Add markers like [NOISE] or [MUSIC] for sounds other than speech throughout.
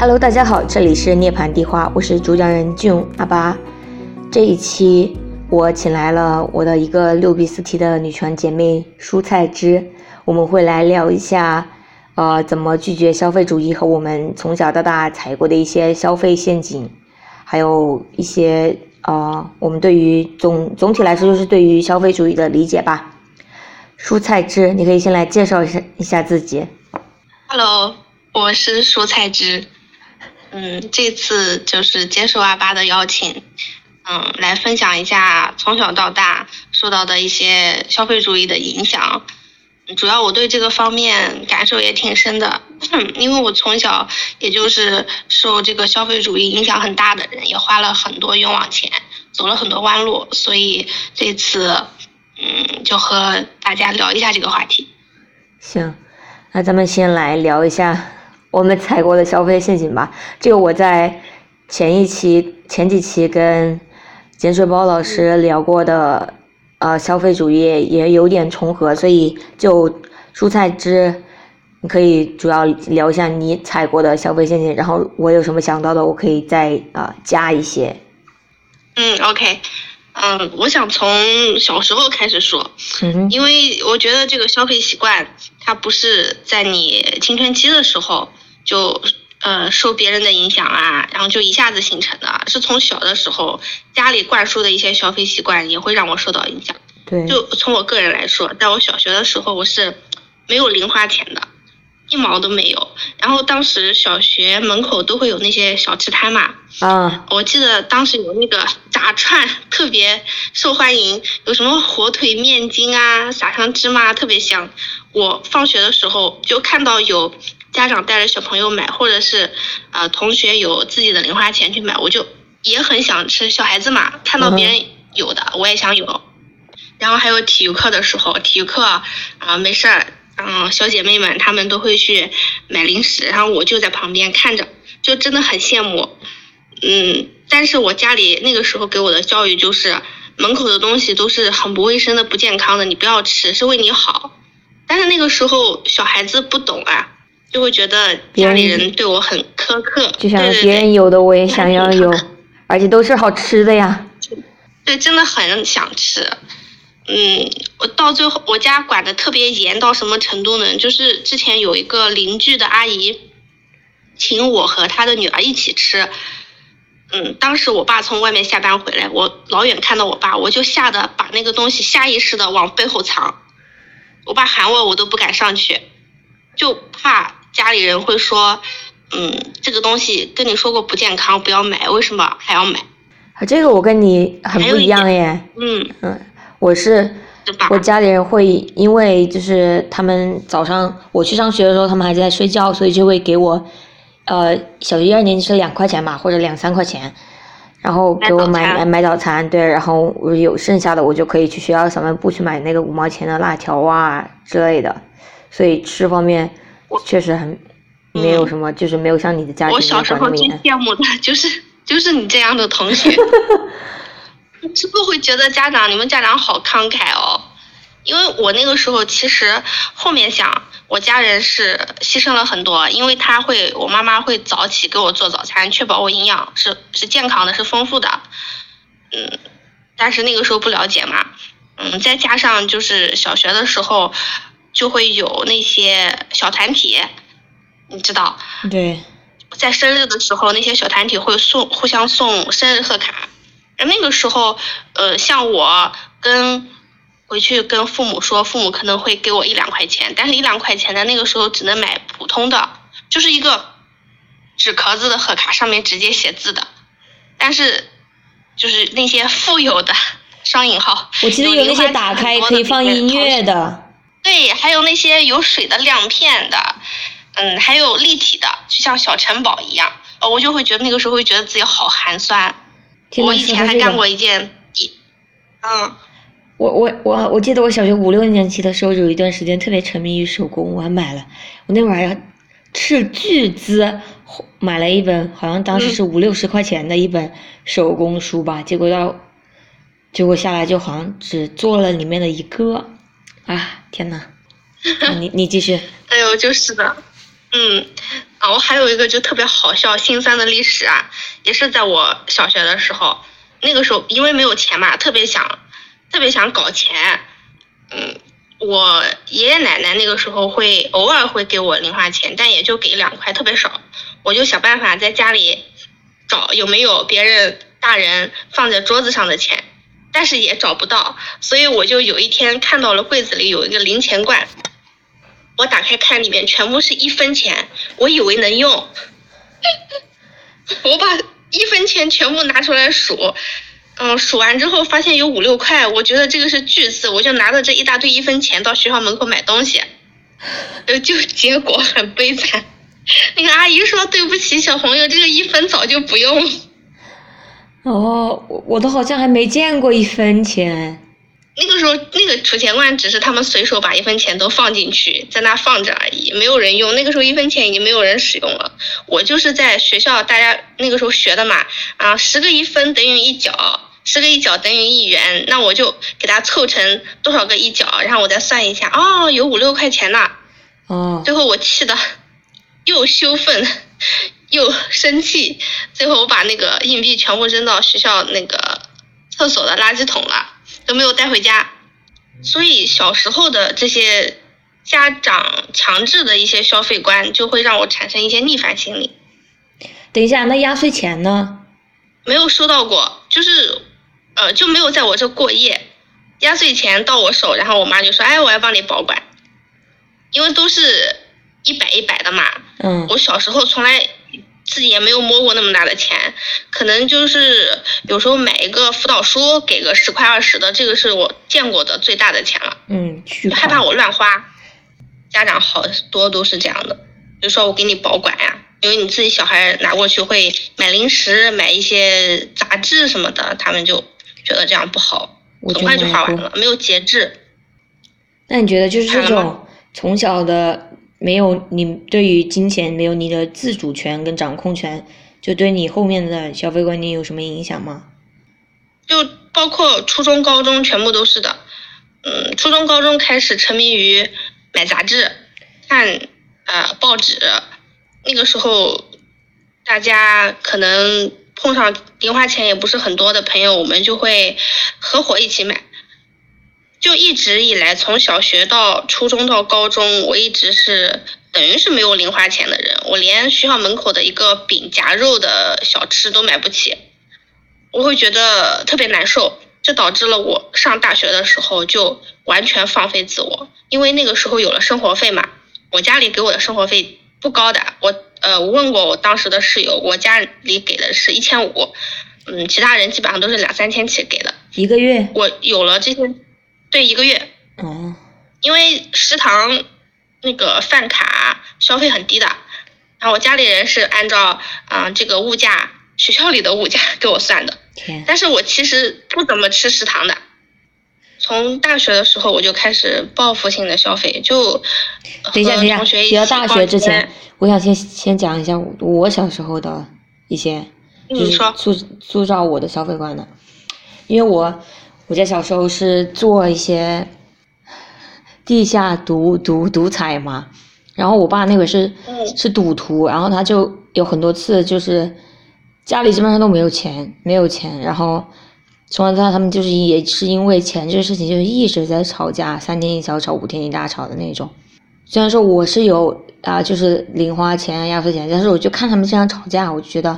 Hello，大家好，这里是涅槃地花，我是主讲人俊阿巴。这一期我请来了我的一个六比四 T 的女权姐妹蔬菜汁，我们会来聊一下，呃，怎么拒绝消费主义和我们从小到大踩过的一些消费陷阱，还有一些呃，我们对于总总体来说就是对于消费主义的理解吧。蔬菜汁，你可以先来介绍一下一下自己。Hello，我是蔬菜汁。嗯，这次就是接受阿巴的邀请，嗯，来分享一下从小到大受到的一些消费主义的影响。主要我对这个方面感受也挺深的，因为我从小也就是受这个消费主义影响很大的人，也花了很多冤枉钱，走了很多弯路，所以这次嗯，就和大家聊一下这个话题。行，那咱们先来聊一下我们踩过的消费陷阱吧。这个我在前一期、前几期跟碱水包老师聊过的，呃，消费主义也有点重合，所以就蔬菜汁，你可以主要聊一下你踩过的消费陷阱，然后我有什么想到的，我可以再啊、呃加一些。嗯，OK，嗯，我想从小时候开始说，因为我觉得这个消费习惯，它不是在你青春期的时候就呃受别人的影响啊，然后就一下子形成的，是从小的时候家里灌输的一些消费习惯也会让我受到影响。对，就从我个人来说，在我小学的时候，我是没有零花钱的，一毛都没有。然后当时小学门口都会有那些小吃摊嘛，啊，我记得当时有那个炸串特别受欢迎，有什么火腿面筋啊，撒上芝麻特别香。我放学的时候就看到有家长带着小朋友买，或者是呃同学有自己的零花钱去买，我就也很想吃。小孩子嘛，看到别人有的，我也想有。然后还有体育课的时候，体育课啊、呃没事儿，嗯、小姐妹们她们都会去买零食，然后我就在旁边看着，就真的很羡慕。嗯，但是我家里那个时候给我的教育就是，门口的东西都是很不卫生的、不健康的，你不要吃，是为你好。但是那个时候小孩子不懂啊，就会觉得家里人对我很苛刻，就想对对别人有的我也想要有，[LAUGHS] 而且都是好吃的呀。对，真的很想吃。嗯，我到最后我家管的特别严到什么程度呢？就是之前有一个邻居的阿姨，请我和她的女儿一起吃。嗯，当时我爸从外面下班回来，我老远看到我爸，我就吓得把那个东西下意识的往背后藏。我爸喊我，我都不敢上去，就怕家里人会说，嗯，这个东西跟你说过不健康，不要买，为什么还要买？啊，这个我跟你很不一样耶。嗯，嗯，我是？我家里人会因为就是他们早上我去上学的时候，他们还在睡觉，所以就会给我，呃，小学一二年级是两块钱吧，或者两三块钱，然后给我买买买买早餐，对，然后我有剩下的我就可以去学校小卖部去买那个五毛钱的辣条啊之类的，所以吃方面确实很没有什么，就是没有像你的家庭我小时候最。羡慕的就是就是你这样的同学，[LAUGHS] 是不是会觉得家长你们家长好慷慨哦？因为我那个时候其实后面想，我家人是牺牲了很多，因为他会，我妈妈会早起给我做早餐，确保我营养是是健康的，是丰富的。嗯，但是那个时候不了解嘛，嗯，再加上就是小学的时候就会有那些小团体，你知道，对，在生日的时候，那些小团体会送互相送生日贺卡。而那个时候，呃，像我跟回去跟父母说，父母可能会给我一两块钱，但是一两块钱的那个时候只能买普通的，就是一个纸壳子的贺卡，上面直接写字的。但是，就是那些富有的 [LAUGHS] 双引号，我记得有那些打开可以放音乐的，对，还有那些有水的亮片的，嗯，还有立体的，就像小城堡一样。哦，我就会觉得那个时候会觉得自己好寒酸。我以前还干过一件，一，嗯，我我我我记得我小学五六年级的时候，有一段时间特别沉迷于手工，我还买了，我那会儿还要斥巨资买了一本，好像当时是五六十块钱的一本手工书吧，结果到结果下来就好像只做了里面的一个，啊天呐！[LAUGHS] 你你继续，哎呦，就是的，嗯，啊，我还有一个就特别好笑、心酸的历史啊，也是在我小学的时候，那个时候因为没有钱嘛，特别想，特别想搞钱，嗯，我爷爷奶奶那个时候会偶尔会给我零花钱，但也就给两块，特别少，我就想办法在家里找有没有别人大人放在桌子上的钱，但是也找不到，所以我就有一天看到了柜子里有一个零钱罐。我打开看，里面全部是一分钱，我以为能用，[LAUGHS] 我把一分钱全部拿出来数，嗯，数完之后发现有五六块，我觉得这个是巨字，我就拿着这一大堆一分钱到学校门口买东西，呃，就结果很悲惨，[LAUGHS] 那个阿姨说对不起，小朋友，这个一分早就不用了。哦，我我都好像还没见过一分钱。那个时候，那个储钱罐只是他们随手把一分钱都放进去，在那放着而已，没有人用。那个时候一分钱已经没有人使用了。我就是在学校，大家那个时候学的嘛，啊，十个一分等于一角，十个一角等于一元，那我就给它凑成多少个一角，然后我再算一下，哦，有五六块钱呢。哦。最后我气的 [LAUGHS] 又羞愤又生气，最后我把那个硬币全部扔到学校那个厕所的垃圾桶了。都没有带回家，所以小时候的这些家长强制的一些消费观，就会让我产生一些逆反心理。等一下，那压岁钱呢？没有收到过，就是呃就没有在我这过夜。压岁钱到我手，然后我妈就说：“哎，我要帮你保管，因为都是一百一百的嘛。”嗯。我小时候从来。自己也没有摸过那么大的钱，可能就是有时候买一个辅导书给个十块二十的，这个是我见过的最大的钱了。嗯，害怕我乱花，家长好多都是这样的，就说我给你保管呀，因为你自己小孩拿过去会买零食、买一些杂志什么的，他们就觉得这样不好，很快就花完了，没有节制。那你觉得就是这种从小的？没有你对于金钱没有你的自主权跟掌控权，就对你后面的消费观念有什么影响吗？就包括初中、高中全部都是的。嗯，初中、高中开始沉迷于买杂志、看呃报纸，那个时候大家可能碰上零花钱也不是很多的朋友，我们就会合伙一起买。就一直以来，从小学到初中到高中，我一直是等于是没有零花钱的人。我连学校门口的一个饼夹肉的小吃都买不起，我会觉得特别难受。这导致了我上大学的时候就完全放飞自我，因为那个时候有了生活费嘛。我家里给我的生活费不高的，我呃我问过我当时的室友，我家里给的是一千五，嗯，其他人基本上都是两三千起给的。一个月？我有了这些。对一个月，哦，因为食堂那个饭卡消费很低的，然后我家里人是按照啊这个物价学校里的物价 [LAUGHS] 给我算的，但是我其实不怎么吃食堂的，从大学的时候我就开始报复性的消费，就等一下等一下，提到大学之前，我想先先讲一下我小时候的一些，就是塑塑造我的消费观的，因为我。我家小时候是做一些地下赌赌赌彩嘛，然后我爸那会是是赌徒，然后他就有很多次就是家里基本上都没有钱，没有钱，然后从小到大他们就是也是因为钱这个事情就是一直在吵架，三天一小吵，五天一大吵的那种。虽然说我是有啊，就是零花钱、压岁钱，但是我就看他们这样吵架，我就觉得，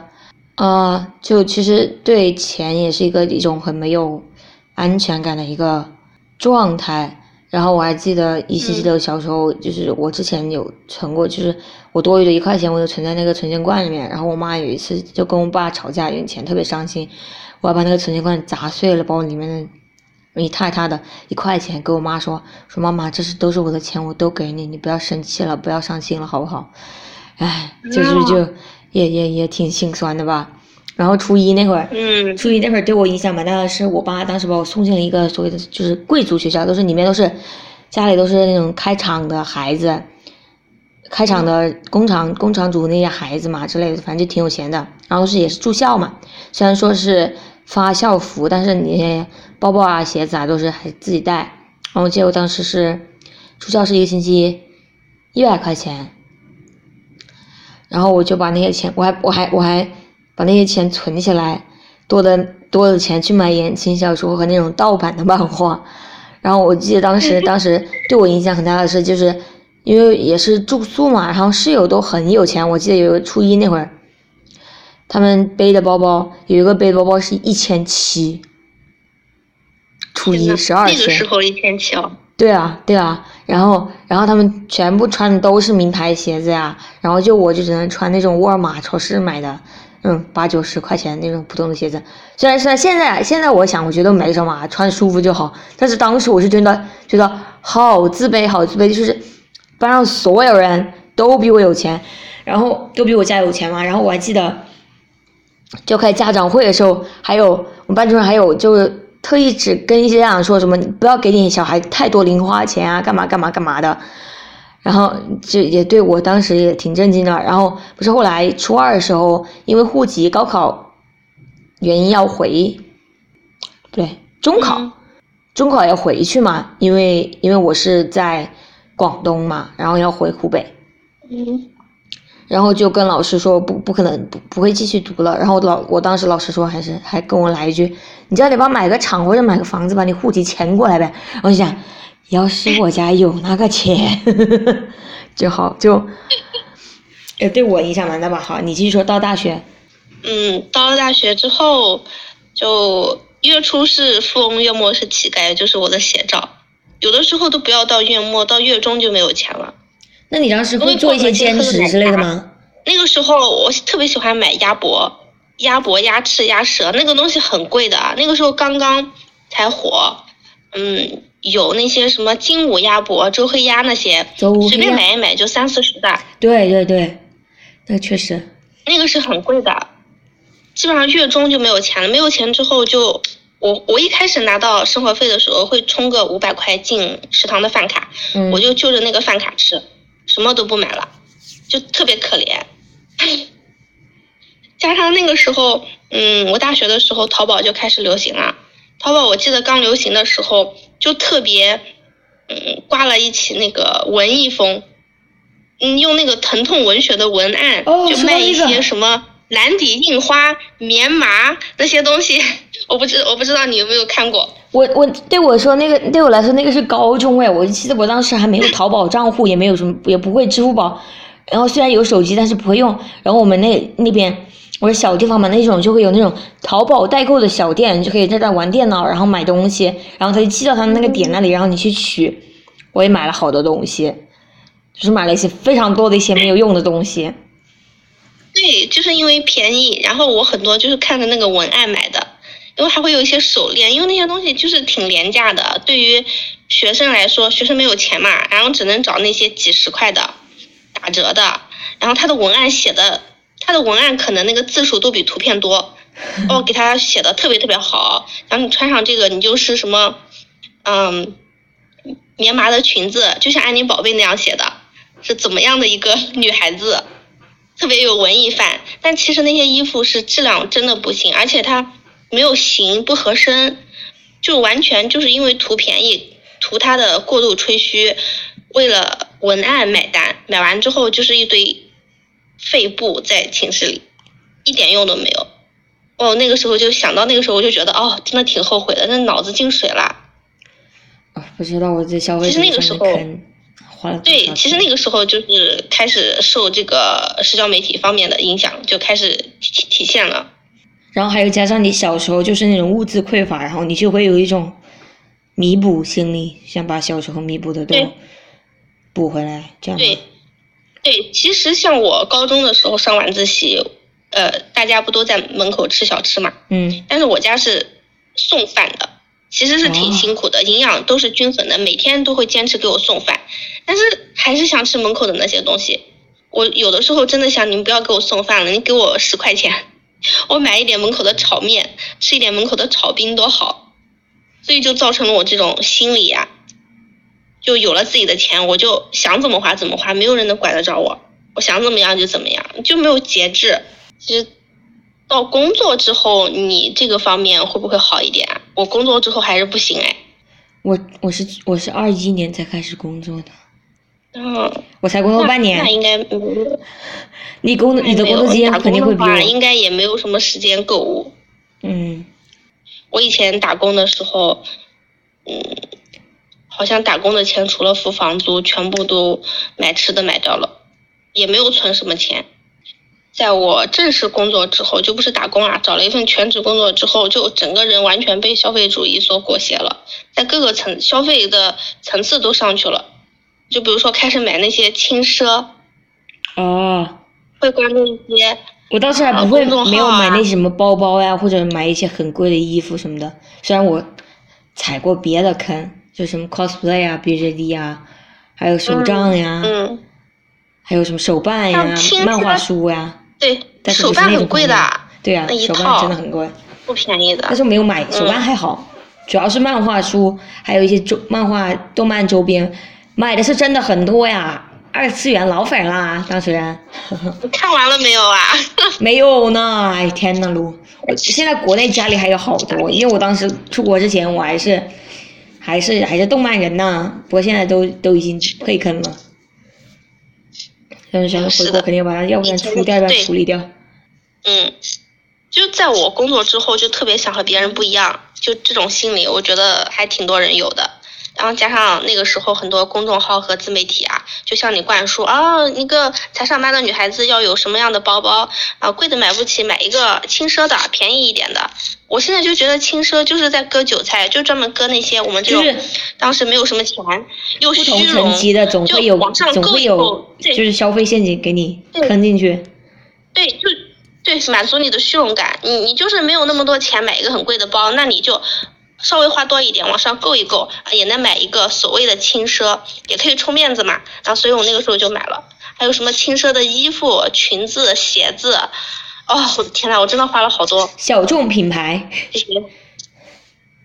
啊，就其实对钱也是一个一种很没有。安全感的一个状态，然后我还记得依稀记得小时候，就是我之前有存过，就是我多余的一块钱，我就存在那个存钱罐里面。然后我妈有一次就跟我爸吵架，用钱特别伤心，我还把那个存钱罐砸碎了，把我里面的一太大的一块钱给我妈说说妈妈，这是都是我的钱，我都给你，你不要生气了，不要伤心了，好不好？哎，就是就也也也挺心酸的吧。然后初一那会儿，嗯，初一那会儿对我影响蛮大的，是我爸当时把我送进了一个所谓的就是贵族学校，都是里面都是家里都是那种开厂的孩子，开厂的工厂工厂主那些孩子嘛之类的，反正就挺有钱的。然后是也是住校嘛，虽然说是发校服，但是你包包啊鞋子啊都是还自己带。然后我记得我当时是住校是一个星期一百块钱。然后我就把那些钱，我还我还我还把那些钱存起来，多的多的钱去买言情小说和那种盗版的漫画。然后我记得当时当时对我影响很大的是，就是因为也是住宿嘛，然后室友都很有钱。我记得有初一那会儿，他们背的包包有一个背的包包是一千七。初一十二天，那个时候一千七哦。对啊，对啊，然后，然后他们全部穿的都是名牌鞋子呀，然后就我就只能穿那种沃尔玛超市买的，嗯，八九十块钱那种普通的鞋子。虽然是现在，现在我想，我觉得没什么，穿舒服就好。但是当时我是真的觉得好自卑，好自卑，就是班上所有人都比我有钱，然后都比我家有钱嘛。然后我还记得，就开家长会的时候，还有我们班主任还有就是。特意只跟一些家长说什么，不要给你小孩太多零花钱啊，干嘛干嘛干嘛的。然后就也对我当时也挺震惊的。然后不是后来初二的时候，因为户籍高考原因要回，对，中考，中考要回去嘛，因为因为我是在广东嘛，然后要回湖北。嗯。然后就跟老师说不不可能不不会继续读了。然后老我当时老师说还是还跟我来一句，你叫你爸买个厂或者买个房子把你户籍迁过来呗。我就想，要是我家有那个钱 [LAUGHS] 就好就，呃对我影响蛮大吧。好，你继续说到大学。嗯，到了大学之后，就月初是富翁，月末是乞丐，就是我的写照。有的时候都不要到月末，到月中就没有钱了。那你当时会做一些兼职之类的吗？那个时候我特别喜欢买鸭脖、鸭脖、鸭翅、鸭舌，那个东西很贵的。那个时候刚刚才火，嗯，有那些什么金武鸭脖、周黑鸭那些，随便买一买就三四十的。对对对，那确实。那个是很贵的，基本上月中就没有钱了。没有钱之后就，我我一开始拿到生活费的时候会充个五百块进食堂的饭卡，我就就着那个饭卡吃。什么都不买了，就特别可怜。[LAUGHS] 加上那个时候，嗯，我大学的时候，淘宝就开始流行了。淘宝我记得刚流行的时候，就特别，嗯，挂了一起那个文艺风，嗯，用那个疼痛文学的文案，就卖一些什么蓝底印花、棉麻那些东西。[LAUGHS] 我不知我不知道你有没有看过。我我对我说那个对我来说那个是高中哎，我记得我当时还没有淘宝账户，也没有什么也不会支付宝，然后虽然有手机，但是不会用。然后我们那那边我说小地方嘛，那种就会有那种淘宝代购的小店，你就可以在那玩电脑，然后买东西，然后他就寄到他那个点那里，然后你去取。我也买了好多东西，就是买了一些非常多的一些没有用的东西。对，就是因为便宜，然后我很多就是看着那个文案买的。因为还会有一些手链，因为那些东西就是挺廉价的。对于学生来说，学生没有钱嘛，然后只能找那些几十块的打折的。然后他的文案写的，他的文案可能那个字数都比图片多，[LAUGHS] 哦，给他写的特别特别好。然后你穿上这个，你就是什么，嗯，棉麻的裙子，就像安妮宝贝那样写的，是怎么样的一个 [LAUGHS] 女孩子，特别有文艺范。但其实那些衣服是质量真的不行，而且它。没有型不合身，就完全就是因为图便宜，图它的过度吹嘘，为了文案买单，买完之后就是一堆废布在寝室里，一点用都没有。哦，那个时候就想到那个时候，我就觉得哦，真的挺后悔的，那脑子进水了。啊，不知道我这消费其实那个时候花了对，其实那个时候就是开始受这个社交媒体方面的影响，就开始体体现了。然后还有加上你小时候就是那种物质匮乏，然后你就会有一种弥补心理，想把小时候弥补的都补回来，这样。对，对，其实像我高中的时候上晚自习，呃，大家不都在门口吃小吃嘛？嗯。但是我家是送饭的，其实是挺辛苦的，营养都是均衡的，每天都会坚持给我送饭，但是还是想吃门口的那些东西。我有的时候真的想，你们不要给我送饭了，你给我十块钱。我买一点门口的炒面，吃一点门口的炒冰多好，所以就造成了我这种心理呀，就有了自己的钱，我就想怎么花怎么花，没有人能管得着我，我想怎么样就怎么样，就没有节制。其实到工作之后，你这个方面会不会好一点？我工作之后还是不行哎。我我是我是二一年才开始工作的。嗯，我才工作半年那，应该嗯，你工作你的工作经验肯定会比我，应，该也没有什么时间购物。嗯，我以前打工的时候，嗯，好像打工的钱除了付房租，全部都买吃的买掉了，也没有存什么钱。在我正式工作之后，就不是打工啊，找了一份全职工作之后，就整个人完全被消费主义所裹挟了，在各个层消费的层次都上去了。就比如说开始买那些轻奢，哦，会关注一些我倒是还啊不会没有买啊那什么包包呀，或者买一些很贵的衣服什么的。虽然我踩过别的坑，就什么 cosplay 啊、BJD 啊，还有手账呀，嗯，还有什么手办呀漫画书呀。对，但是手办很贵的对呀、手办真的很贵。不便宜的但。是我没有买手办嗯还好，主要是漫画书，还有一些周漫画、动漫周边，买的是真的很多呀。二次元老粉啦，当时 [LAUGHS] 你看完了没有啊？[LAUGHS] 没有呢，哎天呐，噜！我现在国内家里还有好多，因为我当时出国之前我还是还是还是动漫人呢，不过现在都都已经退坑了。但是想回国肯定把它，要不然以前出掉，要不然处理掉。嗯，就在我工作之后，就特别想和别人不一样，就这种心理，我觉得还挺多人有的。然后加上那个时候很多公众号和自媒体啊，就向你灌输啊，一个才上班的女孩子要有什么样的包包啊，贵的买不起，买一个轻奢的，便宜一点的。我现在就觉得轻奢就是在割韭菜，就专门割那些我们这种、就是当时没有什么钱又不同虚荣层级的总就会有往上总会有，就是消费陷阱给你坑进去。对，就对满足你的虚荣感。你你就是没有那么多钱买一个很贵的包，那你就稍微花多一点，往上够一够，啊也能买一个所谓的轻奢，也可以充面子嘛。然后所以我那个时候就买了。还有什么轻奢的衣服、裙子、鞋子，哦，我的天呐，我真的花了好多小众品牌，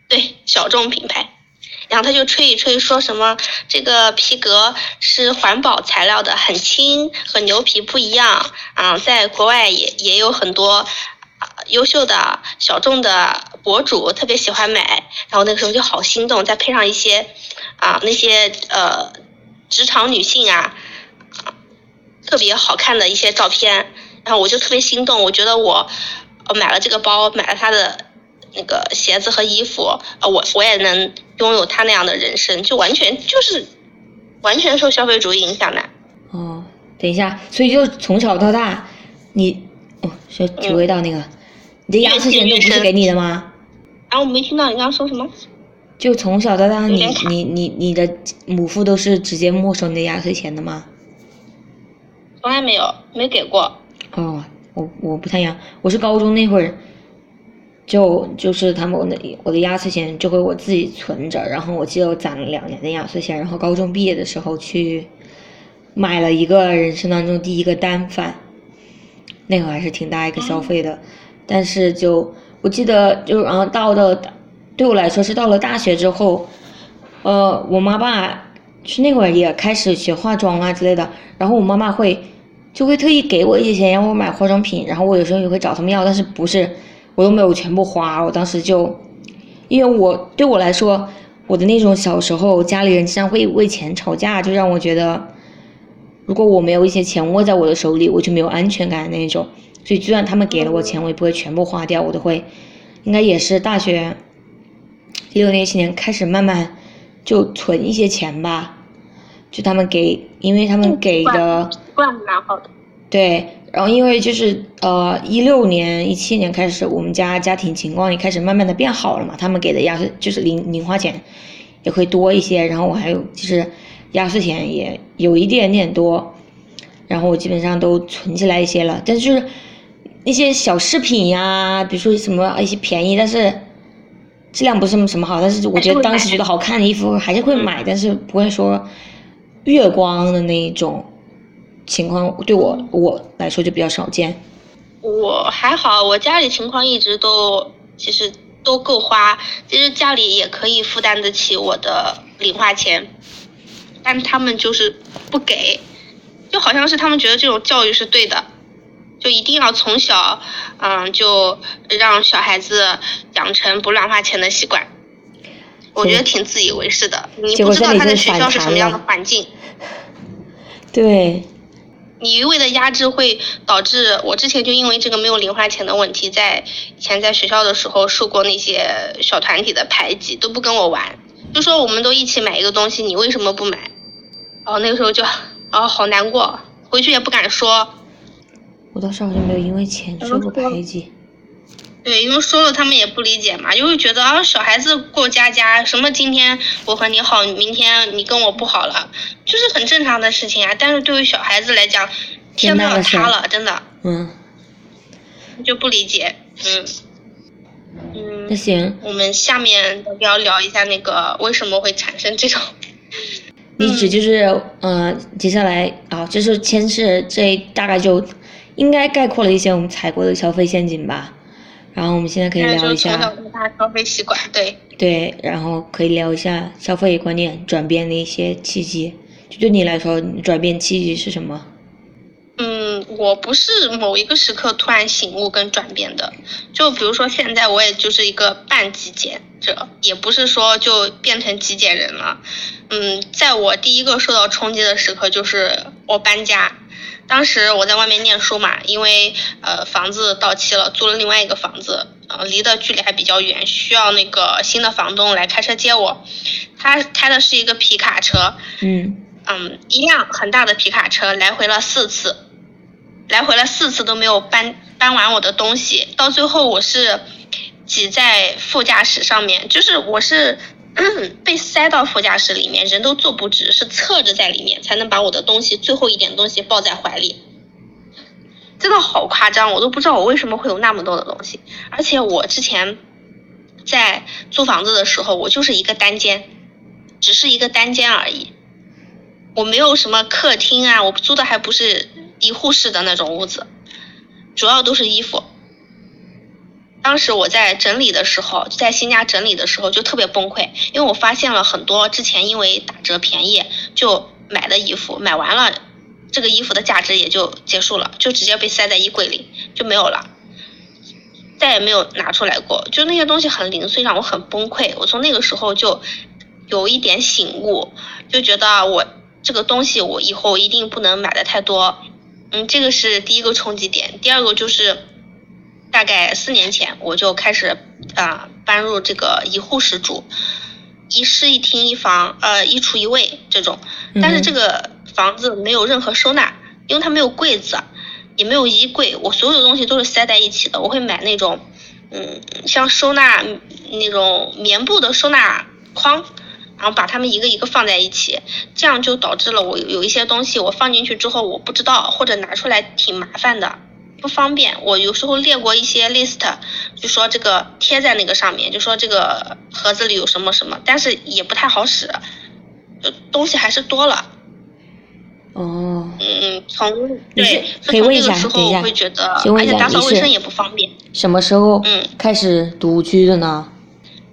对小众品牌。然后他就吹一吹，说什么这个皮革是环保材料的，很轻，和牛皮不一样。啊，在国外也也有很多啊优秀的小众的博主特别喜欢买，然后那个时候就好心动，再配上一些啊那些呃职场女性啊啊特别好看的一些照片，然后我就特别心动，我觉得我我买了这个包，买了她的那个鞋子和衣服，呃我我也能拥有他那样的人生，就完全就是完全受消费主义影响的。哦，等一下，所以就从小到大，你哦，是体会到那个，你的压岁钱都不是给你的吗？然后我没听到你刚刚说什么？就从小到大，你你你你的母父都是直接没收你的压岁钱的吗？从来没有，没给过。哦，我我不太一样，我是高中那会儿，就就是他们我的我的压岁钱就会我自己存着，然后我记得我攒了两年的压岁钱，然后高中毕业的时候去买了一个人生当中第一个单反，那个还是挺大一个消费的，但是就我记得就然后到了对我来说是到了大学之后，呃，我妈爸是那会儿也开始学化妆啊之类的，然后我妈妈会就会特意给我一些钱让我买化妆品，然后我有时候也会找他们要，但是不是我都没有全部花，我当时就因为我对我来说，我的那种小时候家里人经常会为钱吵架，就让我觉得如果我没有一些钱握在我的手里，我就没有安全感那种，所以就算他们给了我钱，我也不会全部花掉，我都会应该也是大学一六年、一七年开始慢慢就存一些钱吧。就他们给，因为他们给的，习惯蛮好的。对，然后因为就是呃一六年、一七年开始，我们家家庭情况也开始慢慢的变好了嘛，他们给的压岁就是零零花钱也会多一些，然后我还有就是压岁钱也有一点点多，然后我基本上都存起来一些了，但是就是那些小饰品呀，比如说什么一些便宜，但是质量不是什么什么好，但是我觉得当时觉得好看的衣服还是会买，但是不会说月光的那一种情况，对我我来说就比较少见。我还好，我家里情况一直都其实都够花，其实家里也可以负担得起我的零花钱，但他们就是不给，就好像是他们觉得这种教育是对的，就一定要从小，嗯，就让小孩子养成不乱花钱的习惯。我觉得挺自以为是的，你不知道他在学校是什么样的环境。[LAUGHS] 对，你一味的压制会导致我之前就因为这个没有零花钱的问题，在以前在学校的时候受过那些小团体的排挤，都不跟我玩，就说我们都一起买一个东西，你为什么不买？然后，那个时候就哦好难过，回去也不敢说。我倒是好像没有因为钱受过排挤。对，因为说了他们也不理解嘛，就会觉得啊，小孩子过家家，什么今天我和你好，明天你跟我不好了，就是很正常的事情啊。但是对于小孩子来讲，天都要塌了，真的。嗯。就不理解，嗯。嗯。那行。我们下面要聊一下那个为什么会产生这种。[LAUGHS] 你指就是嗯，接下来啊，就是牵涉这大概就应该概括了一些我们踩过的消费陷阱吧。然后我们现在可以聊一下消费习惯，对对，然后可以聊一下消费观念转变的一些契机。就对你来说，转变契机是什么？嗯，我不是某一个时刻突然醒悟跟转变的。就比如说现在，我也就是一个半极简者，也不是说就变成极简人了。嗯，在我第一个受到冲击的时刻，就是我搬家。当时我在外面念书嘛，因为呃房子到期了，租了另外一个房子，呃离的距离还比较远，需要那个新的房东来开车接我。他开的是一个皮卡车，嗯嗯，一辆很大的皮卡车，来回了四次，来回了四次都没有搬搬完我的东西，到最后我是挤在副驾驶上面，就是我是。[CLEARS THROAT] 被塞到副驾驶里面，人都坐不直，是侧着在里面才能把我的东西最后一点东西抱在怀里，真的好夸张，我都不知道我为什么会有那么多的东西。而且我之前在租房子的时候，我就是一个单间，只是一个单间而已，我没有什么客厅啊，我租的还不是一户式的那种屋子，主要都是衣服。当时我在整理的时候，在新家整理的时候就特别崩溃，因为我发现了很多之前因为打折便宜就买的衣服，买完了，这个衣服的价值也就结束了，就直接被塞在衣柜里就没有了，再也没有拿出来过。就那些东西很零碎，让我很崩溃。我从那个时候就有一点醒悟，就觉得我这个东西我以后一定不能买的太多。嗯，这个是第一个冲击点。第二个就是。大概四年前，我就开始啊搬入这个一户式住，一室一厅一房，呃一厨一卫这种。但是这个房子没有任何收纳，因为它没有柜子，也没有衣柜，我所有的东西都是塞在一起的。我会买那种，嗯，像收纳那种棉布的收纳筐，然后把它们一个一个放在一起，这样就导致了我有一些东西我放进去之后我不知道，或者拿出来挺麻烦的。不方便，我有时候列过一些 list，就说这个贴在那个上面，就说这个盒子里有什么什么，但是也不太好使，就东西还是多了。哦。嗯，从对，可以问一下，等一下，而且打扫卫生也不方便。什么时候嗯开始独居的呢？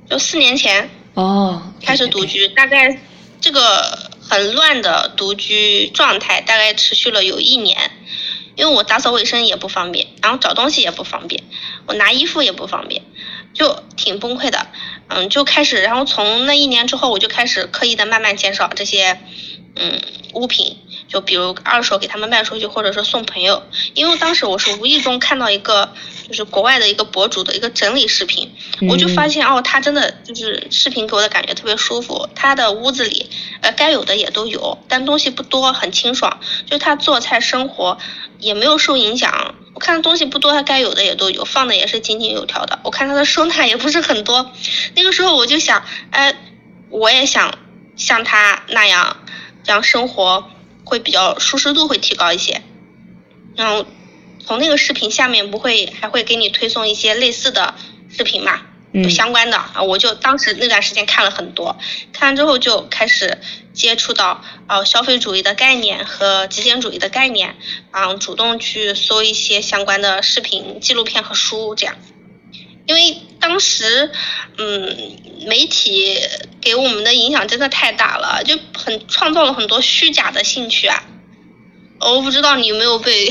就四年前。哦。开始独居，大概这个很乱的独居状态大概持续了有一年。因为我打扫卫生也不方便，然后找东西也不方便，我拿衣服也不方便，就挺崩溃的。嗯，就开始，然后从那一年之后，我就开始刻意的慢慢减少这些，嗯，物品，就比如二手给他们卖出去，或者说送朋友。因为当时我是无意中看到一个，就是国外的一个博主的一个整理视频，我就发现哦，他真的就是视频给我的感觉特别舒服，他的屋子里，呃，该有的也都有，但东西不多，很清爽，就他做菜生活。也没有受影响，我看东西不多，他该有的也都有，放的也是井井有条的。我看他的收纳也不是很多，那个时候我就想，哎，我也想像他那样，这样生活会比较舒适度会提高一些。然后从那个视频下面不会还会给你推送一些类似的视频嘛？不相关的啊，我就当时那段时间看了很多，看完之后就开始接触到呃消费主义的概念和极简主义的概念，啊，主动去搜一些相关的视频、纪录片和书，这样。因为当时，嗯，媒体给我们的影响真的太大了，就很创造了很多虚假的兴趣啊。我不知道你有没有被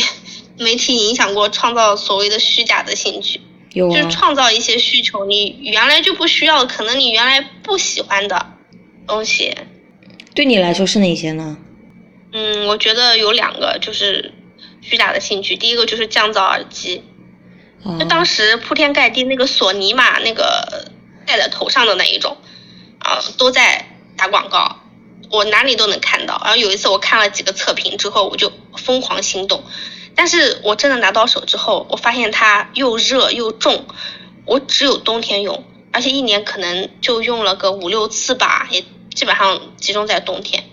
媒体影响过，创造所谓的虚假的兴趣。就是创造一些需求，你原来就不需要，可能你原来不喜欢的东西。对你来说是哪些呢？嗯，我觉得有两个就是虚假的兴趣，第一个就是降噪耳机，就当时铺天盖地那个索尼嘛，那个戴在头上的那一种，啊，都在打广告，我哪里都能看到。然后有一次我看了几个测评之后，我就疯狂心动，但是我真的拿到手之后，我发现它又热又重，我只有冬天用，而且一年可能就用了个五六次吧，也基本上集中在冬天。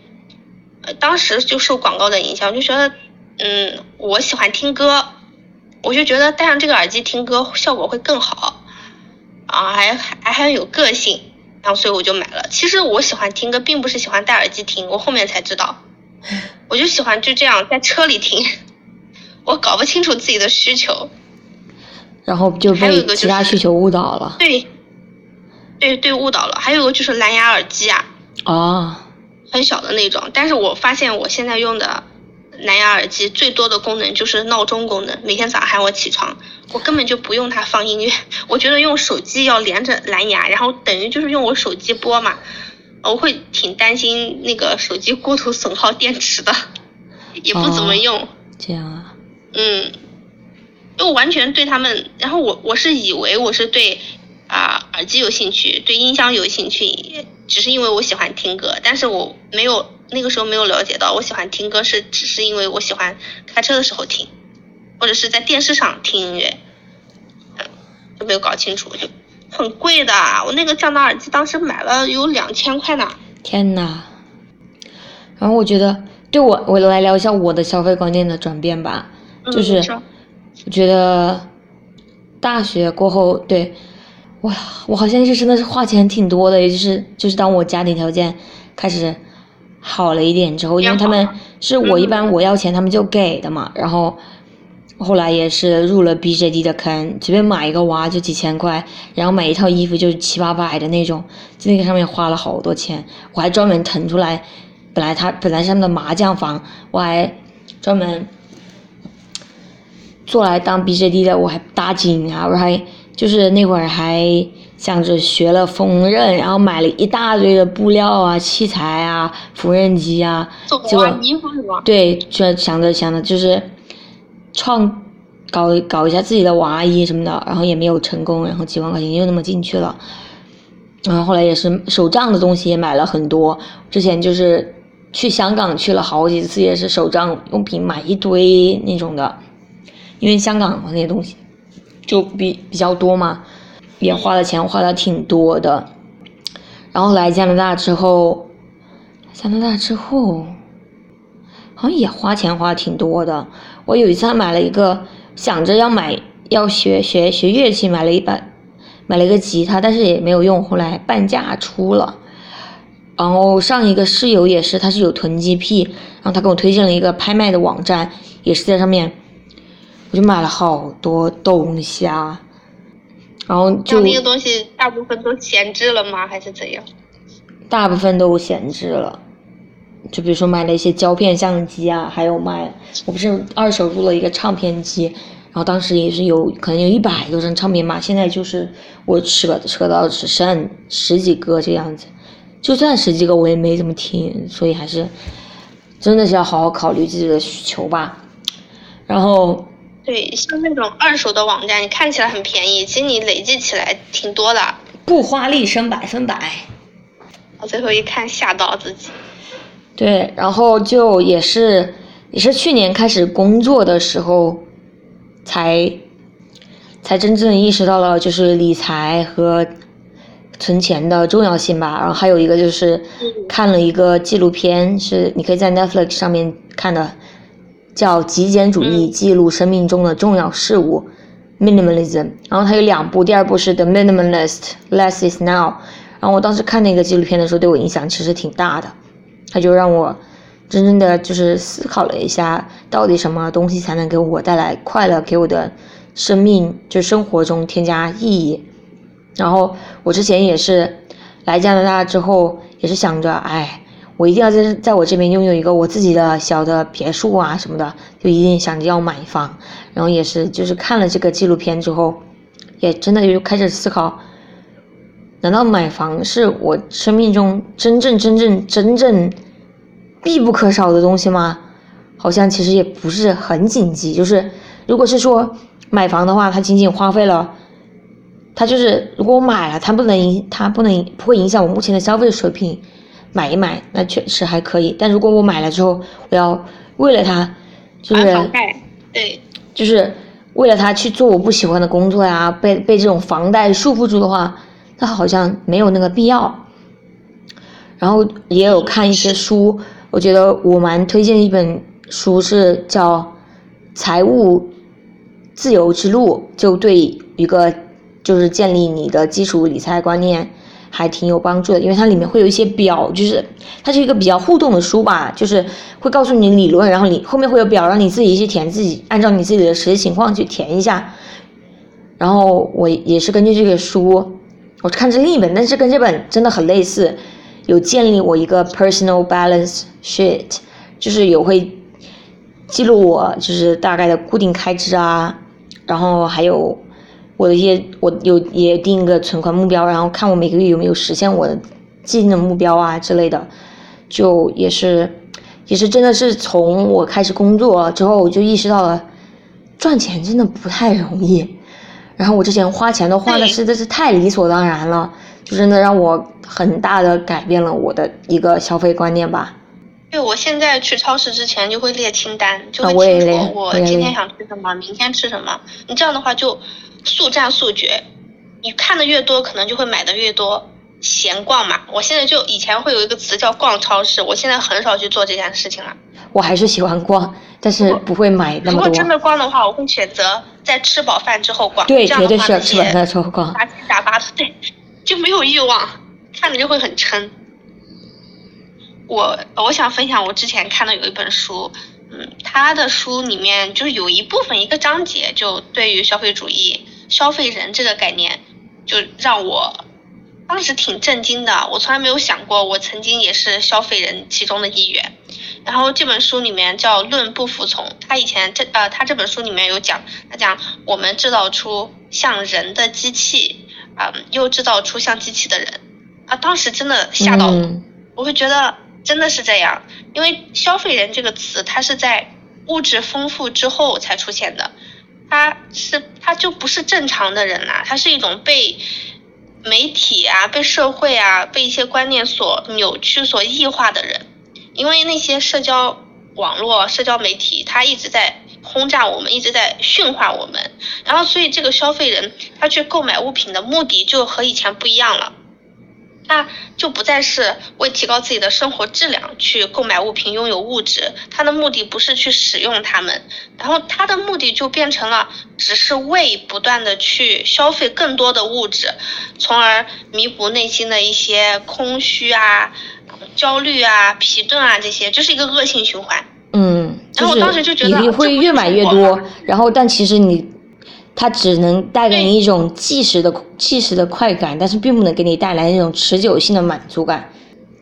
呃，当时就受广告的影响，就觉得，嗯，我喜欢听歌，我就觉得戴上这个耳机听歌效果会更好，啊，还还还有个性，然后所以我就买了。其实我喜欢听歌，并不是喜欢戴耳机听，我后面才知道，我就喜欢就这样在车里听，我搞不清楚自己的需求，然后就被其他需求误导了。对，对对，误导了。还有个就是蓝牙耳机啊。哦。很小的那种，但是我发现我现在用的蓝牙耳机最多的功能就是闹钟功能，每天早上喊我起床，我根本就不用它放音乐。[LAUGHS] 我觉得用手机要连着蓝牙，然后等于就是用我手机播嘛，我会挺担心那个手机过度损耗电池的，也不怎么用。这样啊？嗯，就完全对他们，然后我我是以为我是对啊耳机有兴趣，对音箱有兴趣。只是因为我喜欢听歌，但是我没有那个时候没有了解到，我喜欢听歌是只是因为我喜欢开车的时候听，或者是在电视上听音乐，就没有搞清楚，就很贵的。我那个降噪耳机当时买了有两千块呢。天呐！然后我觉得，对我我来聊一下我的消费观念的转变吧，就是我觉得大学过后对。哇，我好像是真的是花钱挺多的，也就是就是当我家庭条件开始好了一点之后，因为他们是我一般我要钱他们就给的嘛，然后后来也是入了 BJD 的坑，随便买一个娃就几千块，然后买一套衣服就七八百的那种，在那个上面花了好多钱，我还专门腾出来，本来他本来是他们的麻将房，我还专门做来当 BJD 的，我还搭景啊，我还。就是那会儿还想着学了缝纫，然后买了一大堆的布料啊、器材啊、缝纫机啊，做衣服是吧？对，就想着想着就是创搞搞一下自己的娃衣什么的，然后也没有成功，然后几万块钱又那么进去了，然后后来也是手账的东西也买了很多，之前就是去香港去了好几次，也是手账用品买一堆那种的，因为香港那些东西。就比比较多嘛，也花的钱花的挺多的，然后来加拿大之后，加拿大之后，好像也花钱花的挺多的。我有一次还买了一个，想着要买要学学学乐器，买了一把，买了一个吉他，但是也没有用，后来半价出了。然后上一个室友也是，他是有囤积癖，然后他给我推荐了一个拍卖的网站，也是在上面。我就买了好多东西啊，然后就那个东西大部分都闲置了吗？还是怎样？大部分都闲置了，就比如说买了一些胶片相机啊，还有买我不是二手入了一个唱片机，然后当时也是有可能有一百多张唱片嘛，现在就是我扯扯到只剩十几个这样子，就算十几个我也没怎么听，所以还是真的是要好好考虑自己的需求吧，然后。对，像那种二手的网站，你看起来很便宜，其实你累计起来挺多的。不花力升百分百。我最后一看，吓到自己。对，然后就也是也是去年开始工作的时候，才才真正意识到了就是理财和存钱的重要性吧。然后还有一个就是看了一个纪录片，是你可以在 Netflix 上面看的。叫极简主义记录生命中的重要事物，minimalism。然后它有两部，第二部是 The Minimalist，Less is Now。然后我当时看那个纪录片的时候，对我影响其实挺大的。它就让我真正的就是思考了一下，到底什么东西才能给我带来快乐，给我的生命就生活中添加意义。然后我之前也是来加拿大之后，也是想着，哎。我一定要在在我这边拥有一个我自己的小的别墅啊什么的，就一定想着要买房。然后也是就是看了这个纪录片之后，也真的就开始思考：难道买房是我生命中真正真正真正必不可少的东西吗？好像其实也不是很紧急。就是如果是说买房的话，它仅仅花费了，它就是如果我买了，它不能影，它不能不会影响我目前的消费水平，买一买那确实还可以。但如果我买了之后，我要为了它，就是对，就是为了它去做我不喜欢的工作呀，被被这种房贷束缚住的话，那好像没有那个必要。然后也有看一些书，我觉得我蛮推荐一本书，是叫《财务自由之路》，就对一个就是建立你的基础理财观念还挺有帮助的，因为它里面会有一些表，就是它是一个比较互动的书吧，就是会告诉你理论，然后你后面会有表让你自己去填，自己按照你自己的实际情况去填一下。然后我也是根据这个书，我看这另一本，但是跟这本真的很类似。有建立我一个 personal balance sheet，就是有会记录我就是大概的固定开支啊，然后还有我的一些我有也定一个存款目标，然后看我每个月有没有实现我的既定的目标啊之类的，就也是也是真的是从我开始工作之后，我就意识到了赚钱真的不太容易，然后我之前花钱都花的实在是太理所当然了。就真的让我很大的改变了我的一个消费观念吧。对，我现在去超市之前就会列清单，就会清楚我今天想吃什么，明天吃什么。你这样的话就速战速决，你看的越多，可能就会买的越多。闲逛嘛，我现在就以前会有一个词叫逛超市，我现在很少去做这件事情了。我还是喜欢逛，但是不会买那么多。如果真的逛的话，我会选择在吃饱饭之后逛。对，绝对是吃饱饭之后逛。杂七杂八的，对。就没有欲望，看着就会很撑。我我想分享我之前看的有一本书，嗯，他的书里面就是有一部分一个章节，就对于消费主义、消费人这个概念，就让我当时挺震惊的。我从来没有想过，我曾经也是消费人其中的一员。然后这本书里面叫《论不服从》，他以前这呃，他这本书里面有讲，他讲我们制造出像人的机器。啊，又制造出像机器的人，啊，当时真的吓到我，我会觉得真的是这样，因为消费人这个词，它是在物质丰富之后才出现的，它是它就不是正常的人啦，它是一种被媒体啊、被社会啊、被一些观念所扭曲、所异化的人，因为那些社交网络、社交媒体，它一直在。轰炸我们，一直在驯化我们，然后所以这个消费人他去购买物品的目的就和以前不一样了，他就不再是为提高自己的生活质量去购买物品、拥有物质，他的目的不是去使用它们，然后他的目的就变成了只是为不断的去消费更多的物质，从而弥补内心的一些空虚啊、焦虑啊、疲顿啊这些，就是一个恶性循环。嗯，然后我当时就觉得你会越买越多，然后但其实你，它只能带给你一种即时的即时的快感，但是并不能给你带来那种持久性的满足感。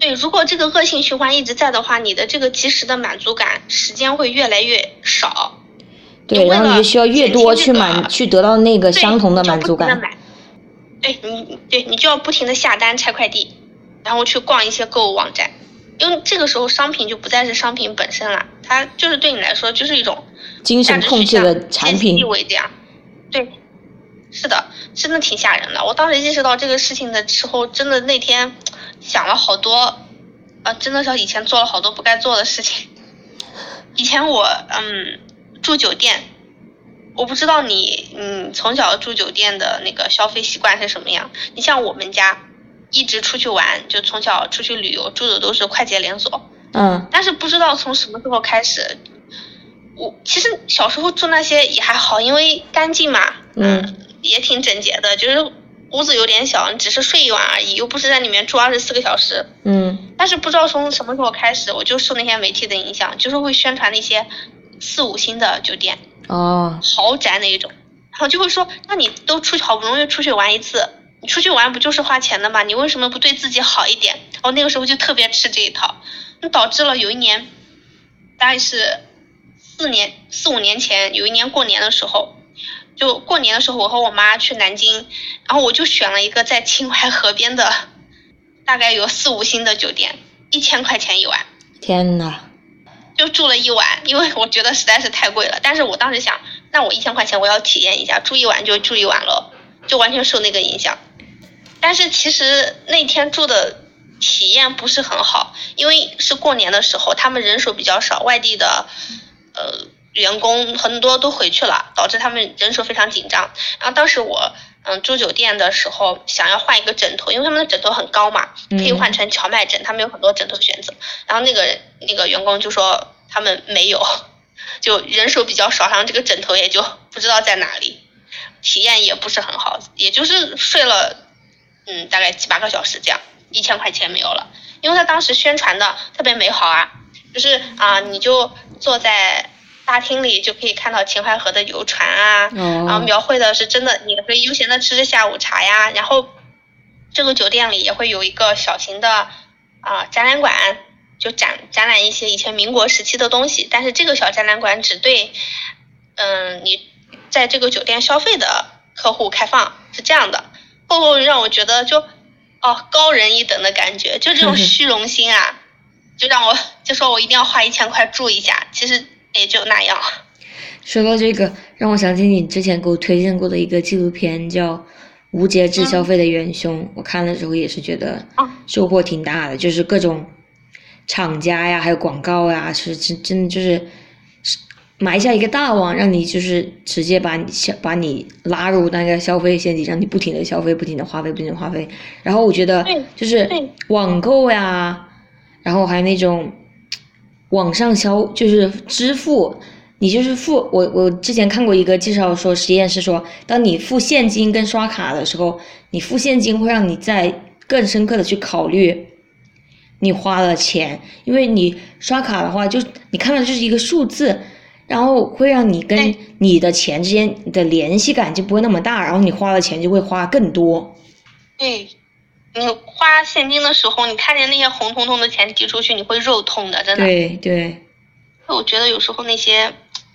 对，如果这个恶性循环一直在的话，你的这个即时的满足感时间会越来越少。对，然后你就需要越多去满去得到那个相同的满足感。对，你对你就要不停的下单拆快递，然后去逛一些购物网站。因为这个时候商品就不再是商品本身了，它就是对你来说就是一种精神控制的产品地位这样。对，是的，真的挺吓人的。我当时意识到这个事情的时候，真的那天想了好多，啊，真的是以前做了好多不该做的事情。以前我嗯住酒店，我不知道你嗯从小住酒店的那个消费习惯是什么样。你像我们家。一直出去玩，就从小出去旅游，住的都是快捷连锁。嗯。但是不知道从什么时候开始，我其实小时候住那些也还好，因为干净嘛。嗯。也挺整洁的，就是屋子有点小，你只是睡一晚而已，又不是在里面住二十四个小时。嗯。但是不知道从什么时候开始，我就受那些媒体的影响，就是会宣传那些四五星的酒店。哦。豪宅那一种，然后就会说，那你都出去好不容易出去玩一次。你出去玩不就是花钱的吗？你为什么不对自己好一点？我那个时候就特别吃这一套，那导致了有一年，大概是四年四五年前，有一年过年的时候，就过年的时候，我和我妈去南京，然后我就选了一个在秦淮河边的，大概有四五星的酒店，一千块钱一晚。天呐，就住了一晚，因为我觉得实在是太贵了。但是我当时想，那我一千块钱我要体验一下，住一晚就住一晚了，就完全受那个影响。但是其实那天住的体验不是很好，因为是过年的时候，他们人手比较少，外地的呃员工很多都回去了，导致他们人手非常紧张。然后当时我嗯住酒店的时候，想要换一个枕头，因为他们的枕头很高嘛，可以换成荞麦枕，他们有很多枕头选择。然后那个那个员工就说他们没有，[LAUGHS] 就人手比较少，然后这个枕头也就不知道在哪里，体验也不是很好，也就是睡了。嗯，大概七八个小时这样，一千块钱没有了，因为他当时宣传的特别美好啊，就是啊，你就坐在大厅里就可以看到秦淮河的游船啊，然后描绘的是真的，你可以悠闲的吃着下午茶呀，然后这个酒店里也会有一个小型的啊展览馆，就展展览一些以前民国时期的东西，但是这个小展览馆只对嗯你在这个酒店消费的客户开放，是这样的。后后让我觉得就，哦，高人一等的感觉，就这种虚荣心啊，就让我就说我一定要花一千块住一下，其实也就那样。说到这个，让我想起你之前给我推荐过的一个纪录片，叫《无节制消费的元凶》。我看了之后也是觉得收获挺大的，就是各种厂家呀，还有广告呀，是真真的就是。埋下一个大网，让你就是直接把你消把你拉入那个消费陷阱，让你不停的消费，不停的花费，不停的花费。然后我觉得就是网购呀，然后还有那种网上消就是支付，你就是付我我之前看过一个介绍说实验是说，当你付现金跟刷卡的时候，你付现金会让你在更深刻的去考虑你花了钱，因为你刷卡的话就你看到就是一个数字。然后会让你跟你的钱之间的联系感就不会那么大，然后你花的钱就会花更多。对，你花现金的时候，你看见那些红彤彤的钱提出去，你会肉痛的，真的。对对。我觉得有时候那些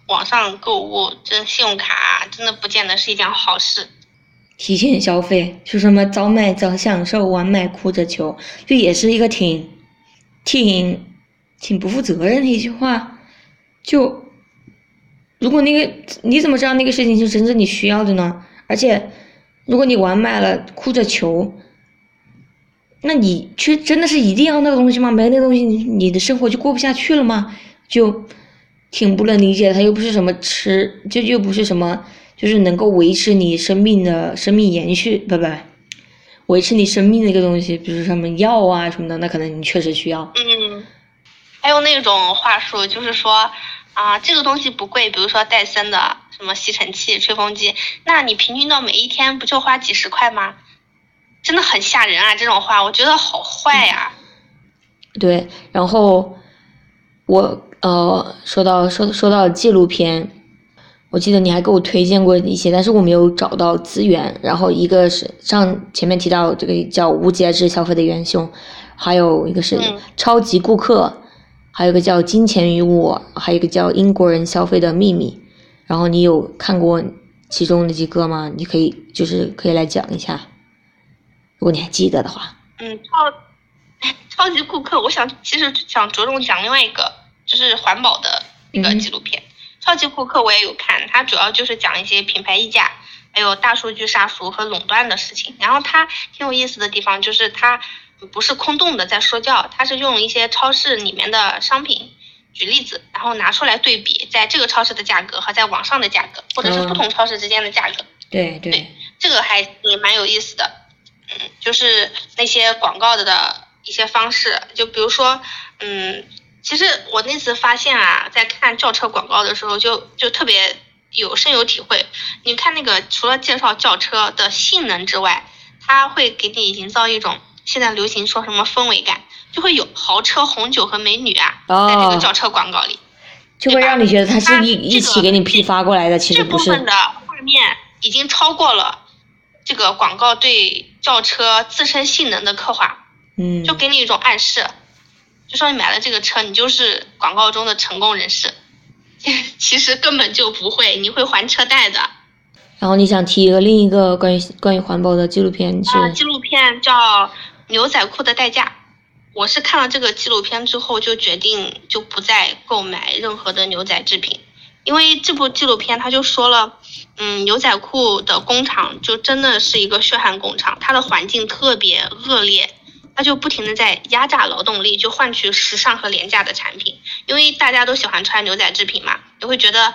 网上购物，这信用卡真的不见得是一件好事。提前消费，就什么早买早享受，晚买哭着求，这也是一个挺挺挺不负责任的一句话，就。如果那个你怎么知道那个事情是真正你需要的呢？而且，如果你晚买了，哭着求，那你去真的是一定要那个东西吗？没那个东西，你你的生活就过不下去了吗？就挺不能理解。它又不是什么吃，就又不是什么，就是能够维持你生命的生命延续，不不，维持你生命的一个东西，比如什么药啊什么的，那可能你确实需要。嗯，还有那种话术，就是说。啊，这个东西不贵，比如说戴森的什么吸尘器、吹风机，那你平均到每一天不就花几十块吗？真的很吓人啊！这种话我觉得好坏呀。对，然后我呃说到说说到纪录片，我记得你还给我推荐过一些，但是我没有找到资源。然后一个是上前面提到这个叫无节制消费的元凶，还有一个是超级顾客。还有一个叫《金钱与我》，还有一个叫《英国人消费的秘密》，然后你有看过其中的几个吗？你可以就是可以来讲一下，如果你还记得的话。嗯，超超级顾客，我想其实想着重讲另外一个，就是环保的一个纪录片。超级顾客我也有看，它主要就是讲一些品牌溢价，还有大数据杀熟和垄断的事情。然后它挺有意思的地方就是它。不是空洞的在说教，它是用一些超市里面的商品举例子，然后拿出来对比，在这个超市的价格和在网上的价格，或者是不同超市之间的价格。对对，这个还也蛮有意思的。嗯，就是那些广告的一些方式，就比如说，嗯，其实我那次发现啊，在看轿车广告的时候，就就特别有深有体会。你看那个，除了介绍轿车的性能之外，它会给你营造一种。现在流行说什么氛围感，就会有豪车、红酒和美女啊，在这个轿车广告里，就会让你觉得它是一一起给你批发过来的，其实不是。这部分的画面已经超过了这个广告对轿车自身性能的刻画，嗯，就给你一种暗示，就说你买了这个车，你就是广告中的成功人士，[LAUGHS] 其实根本就不会，你会还车贷的。然后你想提一个另一个关于关于环保的纪录片是？纪录片叫。牛仔裤的代价，我是看了这个纪录片之后，就决定就不再购买任何的牛仔制品，因为这部纪录片他就说了，嗯，牛仔裤的工厂就真的是一个血汗工厂，它的环境特别恶劣，它就不停的在压榨劳动力，就换取时尚和廉价的产品。因为大家都喜欢穿牛仔制品嘛，就会觉得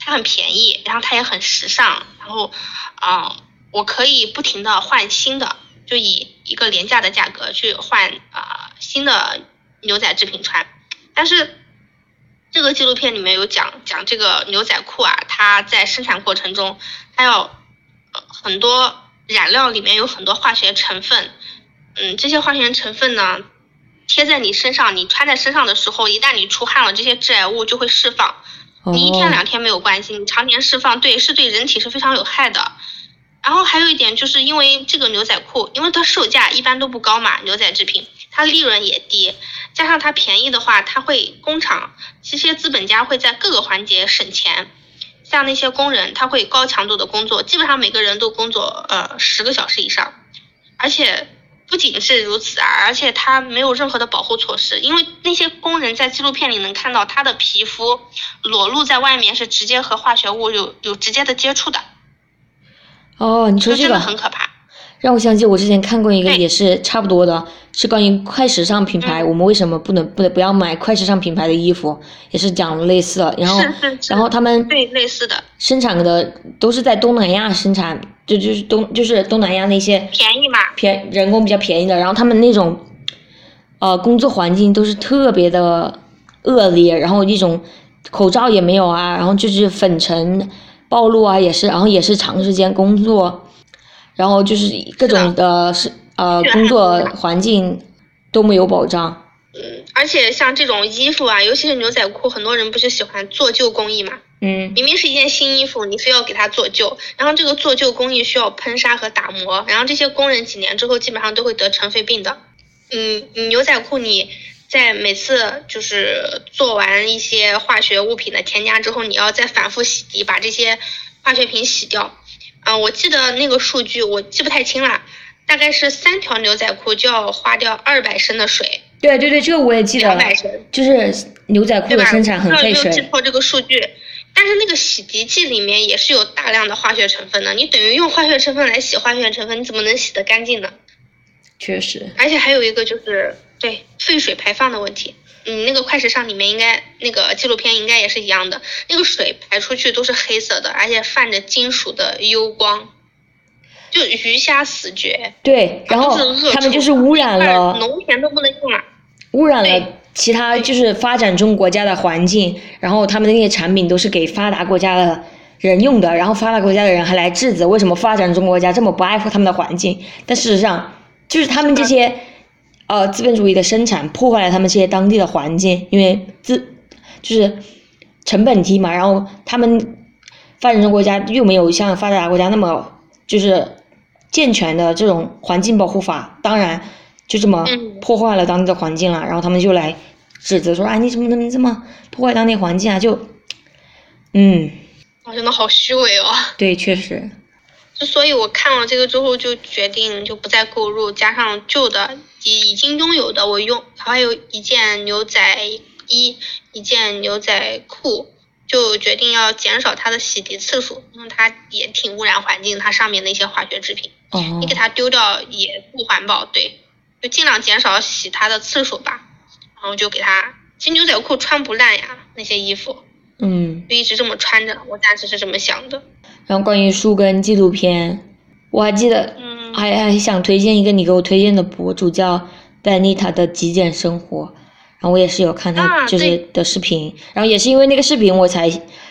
它很便宜，然后它也很时尚，然后，啊，我可以不停的换新的。就以一个廉价的价格去换啊新的牛仔制品穿，但是这个纪录片里面有讲讲这个牛仔裤啊，它在生产过程中，它要很多染料里面有很多化学成分，嗯，这些化学成分呢贴在你身上，你穿在身上的时候，一旦你出汗了，这些致癌物就会释放。你一天两天没有关系，你常年释放，对，是对人体是非常有害的。然后还有一点，就是因为这个牛仔裤，因为它售价一般都不高嘛，牛仔制品，它利润也低，加上它便宜的话，它会工厂这些资本家会在各个环节省钱，像那些工人，他会高强度的工作，基本上每个人都工作呃十个小时以上，而且不仅是如此啊，而且他没有任何的保护措施，因为那些工人在纪录片里能看到他的皮肤裸露在外面是直接和化学物有有直接的接触的。哦，你说这个很可怕，让我想起我之前看过一个也是差不多的，是关于快时尚品牌，我们为什么不能不能不要买快时尚品牌的衣服，也是讲类似的。然后 [LAUGHS] 然后他们对类似的。生产的都是在东南亚生产，就就是东就是东南亚那些便宜嘛，便人工比较便宜的，然后他们那种呃工作环境都是特别的恶劣，然后一种口罩也没有啊，然后就是粉尘。暴露啊，也是，然后也是长时间工作，然后就是各种的是呃工作环境都没有保障。嗯，而且像这种衣服啊，尤其是牛仔裤，很多人不是喜欢做旧工艺嘛？嗯。明明是一件新衣服，你非要给它做旧，然后这个做旧工艺需要喷砂和打磨，然后这些工人几年之后基本上都会得尘肺病的。嗯，你牛仔裤你。在每次就是做完一些化学物品的添加之后，你要再反复洗涤，把这些化学品洗掉。啊，我记得那个数据我记不太清了，大概是三条牛仔裤就要花掉二百升的水。对对对，这个我也记得。两百升。就是牛仔裤的生产很费水。记错这个数据，但是那个洗涤剂里面也是有大量的化学成分的，你等于用化学成分来洗化学成分，你怎么能洗得干净呢？确实。而且还有一个就是。对废水排放的问题，嗯，那个快时尚里面应该那个纪录片应该也是一样的，那个水排出去都是黑色的，而且泛着金属的幽光，就鱼虾死绝。对，然后他们就是污染了，农田都不能用了，污染了其他就是发展中国家的环境，然后他们的那些产品都是给发达国家的人用的，然后发达国家的人还来制止为什么发展中国家这么不爱护他们的环境，但事实上就是他们这些。呃，资本主义的生产破坏了他们这些当地的环境，因为资就是成本低嘛，然后他们发展中国家又没有像发达国家那么就是健全的这种环境保护法，当然就这么破坏了当地的环境了，然后他们就来指责说，啊，你怎么能这么破坏当地环境啊？就，嗯，啊，真的好虚伪哦。对，确实。之所以我看了这个之后就决定就不再购入，加上旧的已已经拥有的我用还有一件牛仔衣，一件牛仔裤，就决定要减少它的洗涤次数，因为它也挺污染环境，它上面的一些化学制品，你给它丢掉也不环保，对，就尽量减少洗它的次数吧，然后就给它，其实牛仔裤穿不烂呀，那些衣服，嗯，就一直这么穿着，我暂时是这么想的。然后关于书跟纪录片，我还记得，还还想推荐一个你给我推荐的博主叫 Benita 的极简生活，然后我也是有看他就是的视频，然后也是因为那个视频我才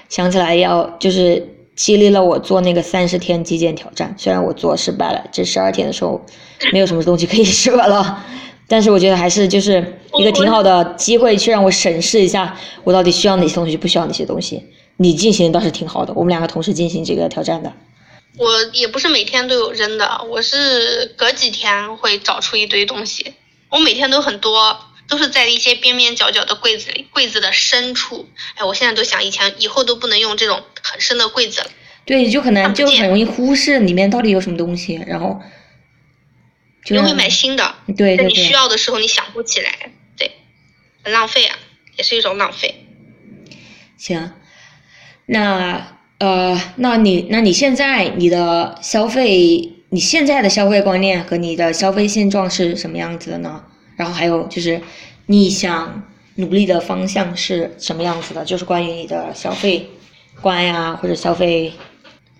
想起来要就是激励了我做那个三十天极简挑战，虽然我做失败了，这十二天的时候没有什么东西可以舍了，[LAUGHS] 但是我觉得还是就是一个挺好的机会去让我审视一下我到底需要哪些东西，不需要哪些东西。你进行倒是挺好的，我们两个同时进行这个挑战的。我也不是每天都有扔的，我是隔几天会找出一堆东西。我每天都很多，都是在一些边边角角的柜子里，柜子的深处。哎，我现在都想，以前以后都不能用这种很深的柜子了。对，就可能，就很容易忽视里面到底有什么东西。然后，就会买新的，在你对对你需要的时候你想不起来，对，很浪费啊，也是一种浪费。行，那呃，那你那你现在你的消费，你现在的消费观念和你的消费现状是什么样子的呢？然后还有就是你想努力的方向是什么样子的？就是关于你的消费观呀，或者消费，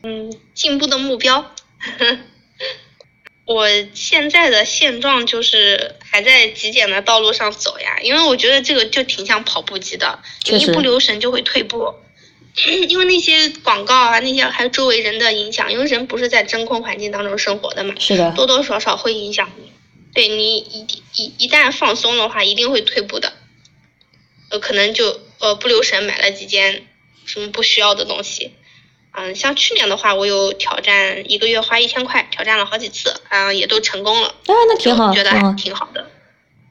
嗯，进步的目标。[LAUGHS] 我现在的现状就是还在极简的道路上走呀，因为我觉得这个就挺像跑步机的，你一不留神就会退步。[CLEARS THROAT] 因为那些广告啊，那些还有周围人的影响，因为人不是在真空环境当中生活的嘛，是的，多多少少会影响你。对你一一一旦放松的话，一定会退步的。呃，可能就呃不留神买了几件什么不需要的东西。嗯，像去年的话，我有挑战一个月花一千块，挑战了好几次，啊，也都成功了，啊，那挺好，就觉得还，挺好的。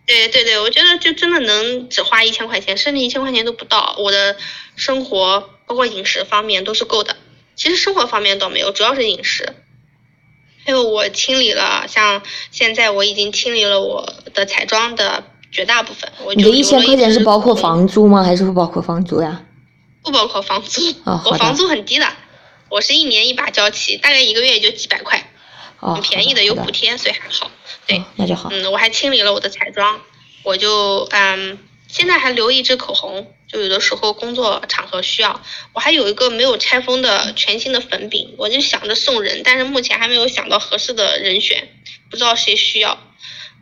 对对对，我觉得就真的能只花一千块钱，甚至一千块钱都不到，我的生活包括饮食方面都是够的。其实生活方面倒没有，主要是饮食。还有我清理了，像现在我已经清理了我的彩妆的绝大部分。我你的一千块钱是包括房租吗？还是不包括房租呀？不包括房租，[LAUGHS] 我房租很低的，我是一年一把交齐，大概一个月也就几百块，哦，很便宜的有补贴，所以还好。对，哦那就好。嗯，我还清理了我的彩妆，我就嗯，现在还留一支口红，就有的时候工作场合需要。我还有一个没有拆封的全新的粉饼，我就想着送人，但是目前还没有想到合适的人选，不知道谁需要。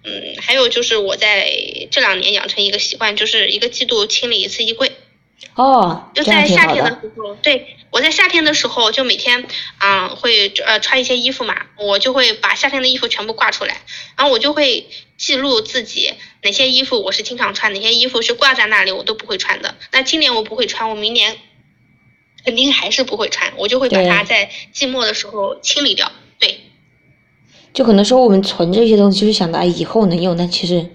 嗯，还有就是我在这两年养成一个习惯，就是一个季度清理一次衣柜。哦，就在夏天的。时候，对我在夏天的时候就每天啊、会呃穿一些衣服嘛，我就会把夏天的衣服全部挂出来，然后我就会记录自己哪些衣服我是经常穿，哪些衣服是挂在那里我都不会穿的。那今年我不会穿，我明年肯定还是不会穿，我就会把它在季末的时候清理掉。对，就可能说我们存这些东西，就是想着哎以后能用，但其实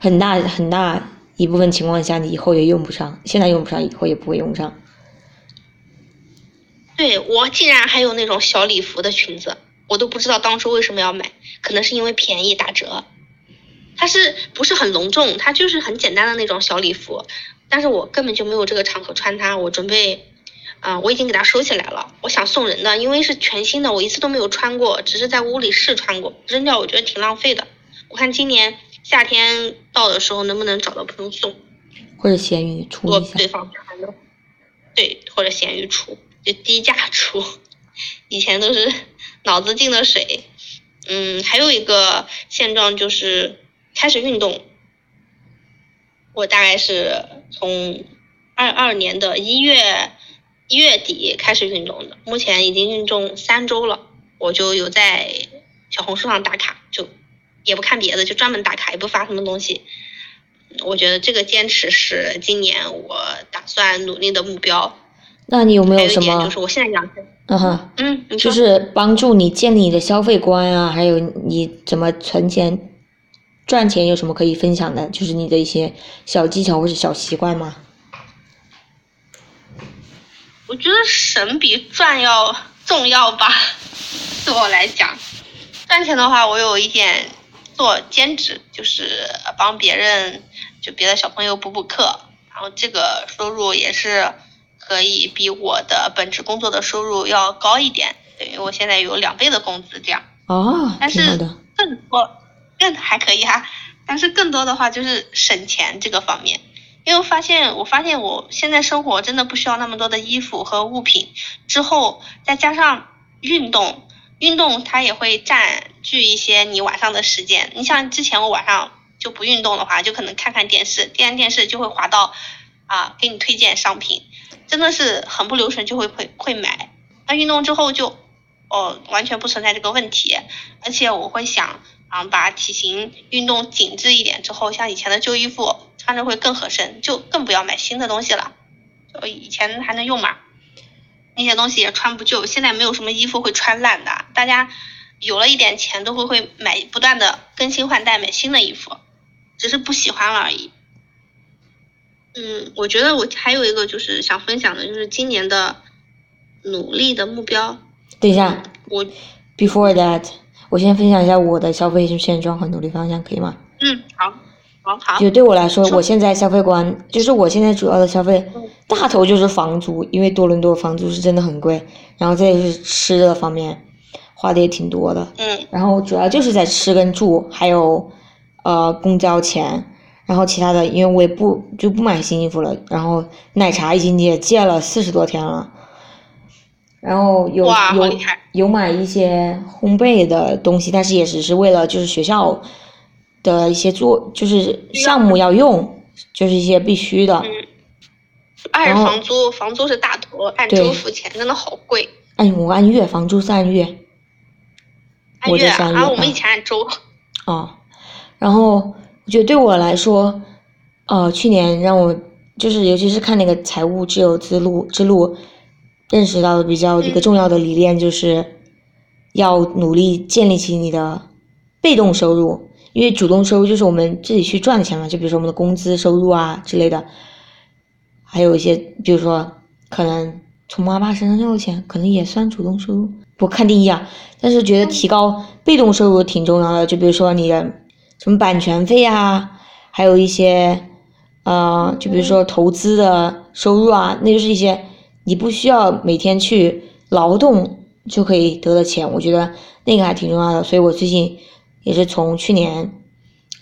很大很大一部分情况下，你以后也用不上，现在用不上，以后也不会用上。对我竟然还有那种小礼服的裙子，我都不知道当初为什么要买，可能是因为便宜打折。它是不是很隆重？它就是很简单的那种小礼服，但是我根本就没有这个场合穿它。我准备，啊、我已经给它收起来了。我想送人的，因为是全新的，我一次都没有穿过，只是在屋里试穿过，扔掉我觉得挺浪费的。我看今年夏天到的时候能不能找到朋友送。或者闲鱼出一下。对方对，或者闲鱼出，就低价出。[LAUGHS] 以前都是脑子进的水。嗯，还有一个现状就是开始运动。我大概是从二二年的一月一月底开始运动的，目前已经运动三周了。我就有在小红书上打卡，就也不看别的，就专门打卡，也不发什么东西。我觉得这个坚持是今年我打算努力的目标。那你有没有什么就？是我现在养成，嗯哼，嗯，就是帮助你建立你的消费观啊，还有你怎么存钱、赚钱，有什么可以分享的？就是你的一些小技巧或者小习惯吗？我觉得省比赚要重要吧，对我来讲，赚钱的话，我有一点做兼职，就是帮别人，就别的小朋友补补课，然后这个收入也是可以比我的本职工作的收入要高一点，等于我现在有两倍的工资这样。哦，但是。更多更还可以哈、但是更多的话就是省钱这个方面，因为我发现我发现我现在生活真的不需要那么多的衣服和物品，之后再加上运动，运动它也会占据一些你晚上的时间。你像之前我晚上就不运动的话，就可能看看电视，电看电视就会滑到啊给你推荐商品，真的是很不留神就会会会买。那运动之后就哦完全不存在这个问题，而且我会想啊把体型运动紧致一点之后，像以前的旧衣服穿着会更合身，就更不要买新的东西了。就以前还能用嘛，那些东西也穿不旧，现在没有什么衣服会穿烂的，大家有了一点钱都会会买不断的更新换代买新的衣服，只是不喜欢了而已。嗯，我觉得我还有一个就是想分享的，就是今年的努力的目标。等一下我，before that，我先分享一下我的消费现状和努力方向，可以吗？嗯，好，好，好。就对我来说，我现在消费观就是我现在主要的消费嗯大头就是房租，因为多伦多房租是真的很贵，然后再就是吃的方面花的也挺多的，嗯然后主要就是在吃跟住，还有呃公交钱，然后其他的，因为我也不就不买新衣服了，然后奶茶已经也戒了四十多天了，然后有有有买一些烘焙的东西，但是也只是为了就是学校的一些做就是项目要用，就是一些必须的，嗯。二是然后房租，房租是大头，按周付钱，真的好贵。按我按月房租是按月我这是按月啊我们啊。以前按周。啊，然后我觉得对我来说，呃，去年让我就是尤其是看那个财务自由之路之路，认识到的比较一个嗯。重要的理念就是，要努力建立起你的被动收入，因为主动收入就是我们自己去赚的钱嘛，就比如说我们的工资收入啊之类的，还有一些比如说可能从妈妈身上要的钱，可能也算主动收入，不看定义啊。但是觉得提高被动收入挺重要的，就比如说你的什么版权费啊，还有一些呃，就比如说投资的收入啊，那就是一些你不需要每天去劳动就可以得的钱，我觉得那个还挺重要的。所以我最近也是从去年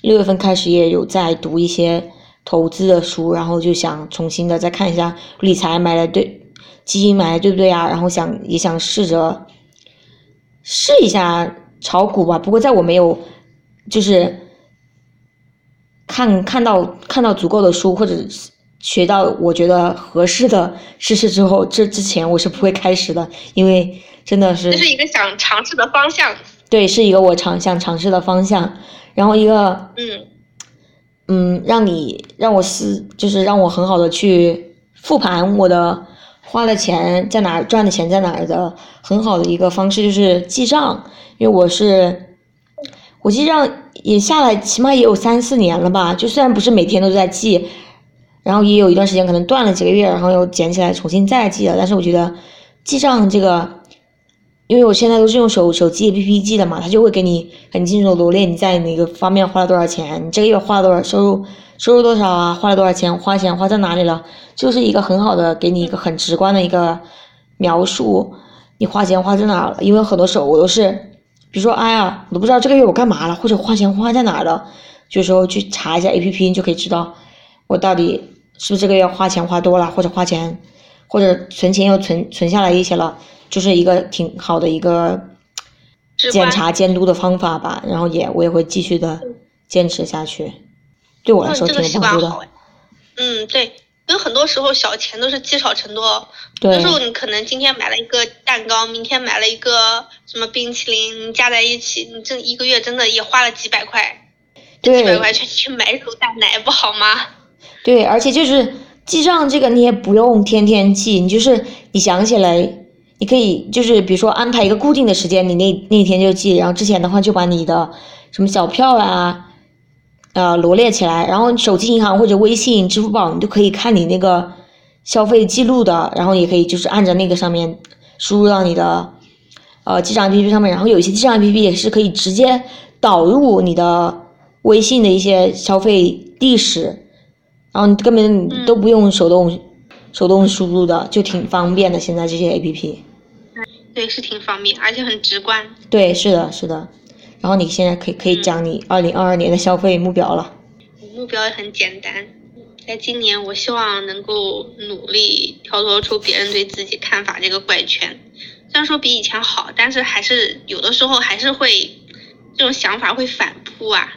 六月份开始也有在读一些投资的书，然后就想重新的再看一下理财买的对，基金买的对不对啊？然后想也想试着试一下炒股吧。不过在我没有就是看看到看到足够的书或者是学到我觉得合适的知识之后，这之前我是不会开始的，因为真的是这是一个想尝试的方向。对，是一个我尝想尝试的方向，然后一个嗯嗯，让你让我思，就是让我很好的去复盘我的花的钱在哪儿，赚的钱在哪儿的很好的一个方式就是记账，因为我是我记账也下来起码也有三四年了吧，就虽然不是每天都在记，然后也有一段时间可能断了几个月，然后又捡起来重新再记了，但是我觉得记账这个。因为我现在都是用手手机 APP 记的嘛，它就会给你很清楚的罗列你在哪个方面花了多少钱，你这个月花了多少收入，收入多少啊，花了多少钱，花钱花在哪里了，就是一个很好的给你一个很直观的一个描述，你花钱花在哪了。因为很多时候我都是，比如说哎呀，我都不知道这个月我干嘛了，或者花钱花在哪了，有时候去查一下 APP，你就可以知道我到底是不是这个月花钱花多了，或者花钱，或者存钱又存存下来一些了。就是一个挺好的一个检查监督的方法吧，然后也我也会继续的坚持下去，对我来嗯，说挺这个习有帮助。嗯，对，因为很多时候小钱都是积少成多。有对的时候你可能今天买了一个蛋糕，明天买了一个什么冰淇淋，你加在一起，你这一个月真的也花了几百块，几百对块钱去买一口蛋奶，不好吗？[LAUGHS] 对，而且就是记账这个你也不用天天记，你就是你想起来，你可以就是比如说安排一个固定的时间，你那那天就记，然后之前的话就把你的什么小票啊，呃罗列起来，然后手机银行或者微信、支付宝你都可以看你那个消费记录的，然后也可以就是按着那个上面输入到你的呃记账 APP 上面，然后有一些记账 APP 也是可以直接导入你的微信的一些消费历史，然后你根本嗯都不用手动、手动输入的，就挺方便的。现在这些 APP，对，是挺方便，而且很直观。对，是的，是的。然后你现在可以可以嗯讲你二零二二年的消费目标了。目标也很简单，在今年我希望能够努力跳脱出别人对自己看法这个怪圈。虽然说比以前好，但是还是有的时候还是会这种想法会反扑啊。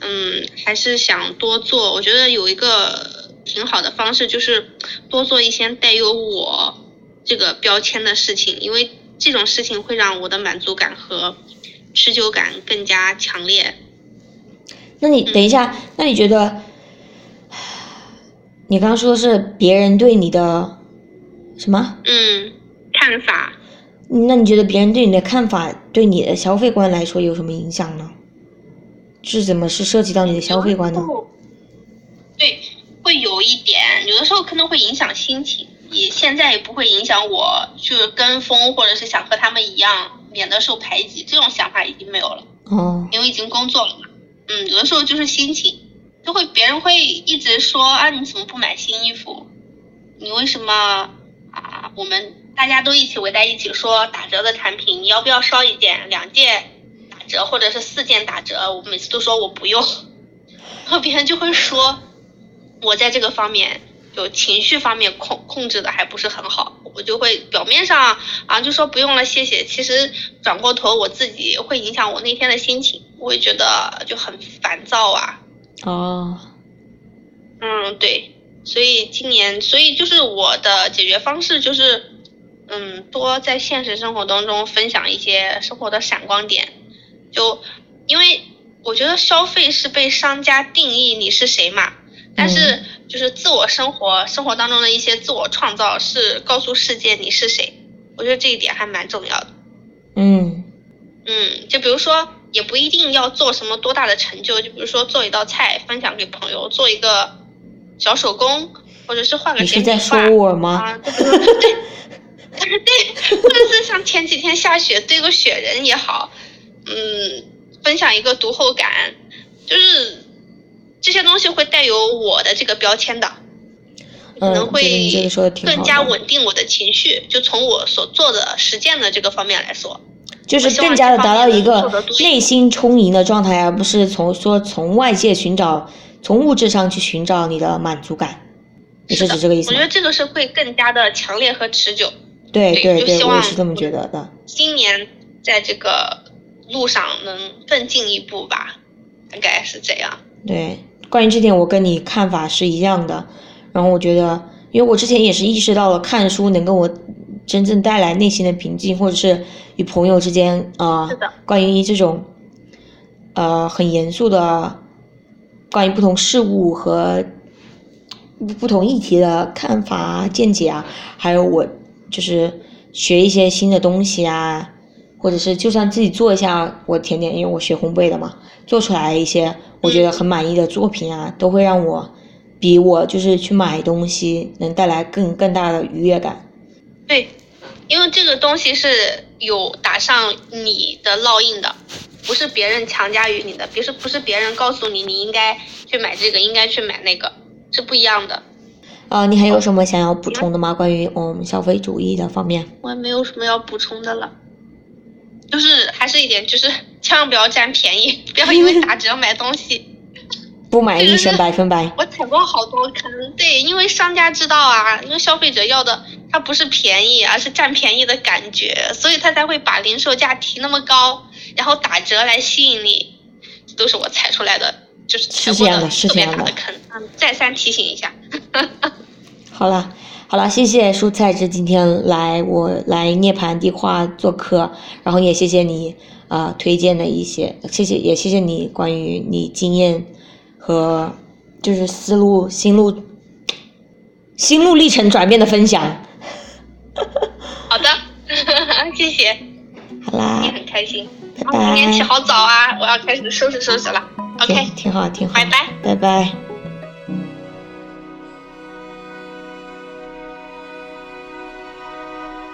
嗯，还是想多做。我觉得有一个挺好的方式，就是多做一些带有我这个标签的事情，因为这种事情会让我的满足感和持久感更加强烈。那你等一下，那你觉得，你刚刚说的是别人对你的什么？嗯，看法。那你觉得别人对你的看法对你的消费观来说有什么影响呢？是怎么是涉及到你的消费观呢？对，会有一点，有的时候可能会影响心情，也现在也不会影响我就是跟风，或者是想和他们一样免得受排挤，这种想法已经没有了。哦，因为已经工作了嘛。嗯，有的时候就是心情，就会别人会一直说啊，你怎么不买新衣服？你为什么啊？我们大家都一起围在一起说打折的产品，你要不要烧一件、两件打折，或者是四件打折？我每次都说我不用，[LAUGHS] 然后别人就会说我在这个方面有情绪方面控控制的还不是很好，我就会表面上啊就说不用了谢谢，其实转过头我自己会影响我那天的心情，我会觉得就很烦躁啊。哦，嗯，对，所以今年，所以就是我的解决方式就是，嗯，多在现实生活当中分享一些生活的闪光点，就因为我觉得消费是被商家定义你是谁嘛，但是就是自我生活生活当中的一些自我创造是告诉世界你是谁，我觉得这一点还蛮重要的。嗯嗯，就比如说，也不一定要做什么多大的成就，就比如说做一道菜分享给朋友，做一个小手工，或者是画个你是在说我吗？啊，[LAUGHS] 对，或者是像前几天下雪堆个雪人也好，嗯，分享一个读后感，就是这些东西会带有我的这个标签的。可嗯，能会更加，稳定我的情绪，就从我所做的实践的这个方面来说。就是更加的达到一个内心充盈的状态，而不是从说从外界寻找，从物质上去寻找你的满足感。你是指这个意思我觉得？这个是会更加的强烈和持久。对对对，我也是这么觉得的。今年在这个路上能更进一步吧，应该是这样。对，关于这点我跟你看法是一样的。然后我觉得，因为我之前也是意识到了看书能给我真正带来内心的平静，或者是与朋友之间啊、呃关于这种呃很严肃的关于不同事物和不不同议题的看法啊、见解啊，还有我就是学一些新的东西啊，或者是就算自己做一下我甜点，因为我学烘焙的嘛，做出来一些我觉得很满意的作品啊，都会让我比我就是去买东西能带来更更大的愉悦感。对，因为这个东西是有打上你的烙印的，不是别人强加于你的，别是不是别人告诉你你应该去买这个，应该去买那个，是不一样的。啊、你还有什么想要补充的吗？关于我们消费主义的方面？我也没有什么要补充的了，就是还是一点，就是千万不要占便宜，[LAUGHS] 不要因为打折买东西。[LAUGHS] 不买一生百分百。我踩过好多坑，对，因为商家知道啊，因为消费者要的他不是便宜，而是占便宜的感觉，所以他才会把零售价提那么高，然后打折来吸引你，这都是我踩出来的，就是踩过是这样的是特别这样的大的坑，嗯，再三提醒一下。[LAUGHS] 好了，好了，谢谢蔬菜汁今天来我来涅槃地画做客，然后也谢谢你啊、呃推荐的一些，谢谢也谢谢你关于你经验和就是思路心路心路历程转变的分享。好的，[LAUGHS] 谢谢，好啦也，很开心。拜然后明天起，好早啊，我要开始收拾收拾了。OK，挺挺好挺好，拜拜。拜拜。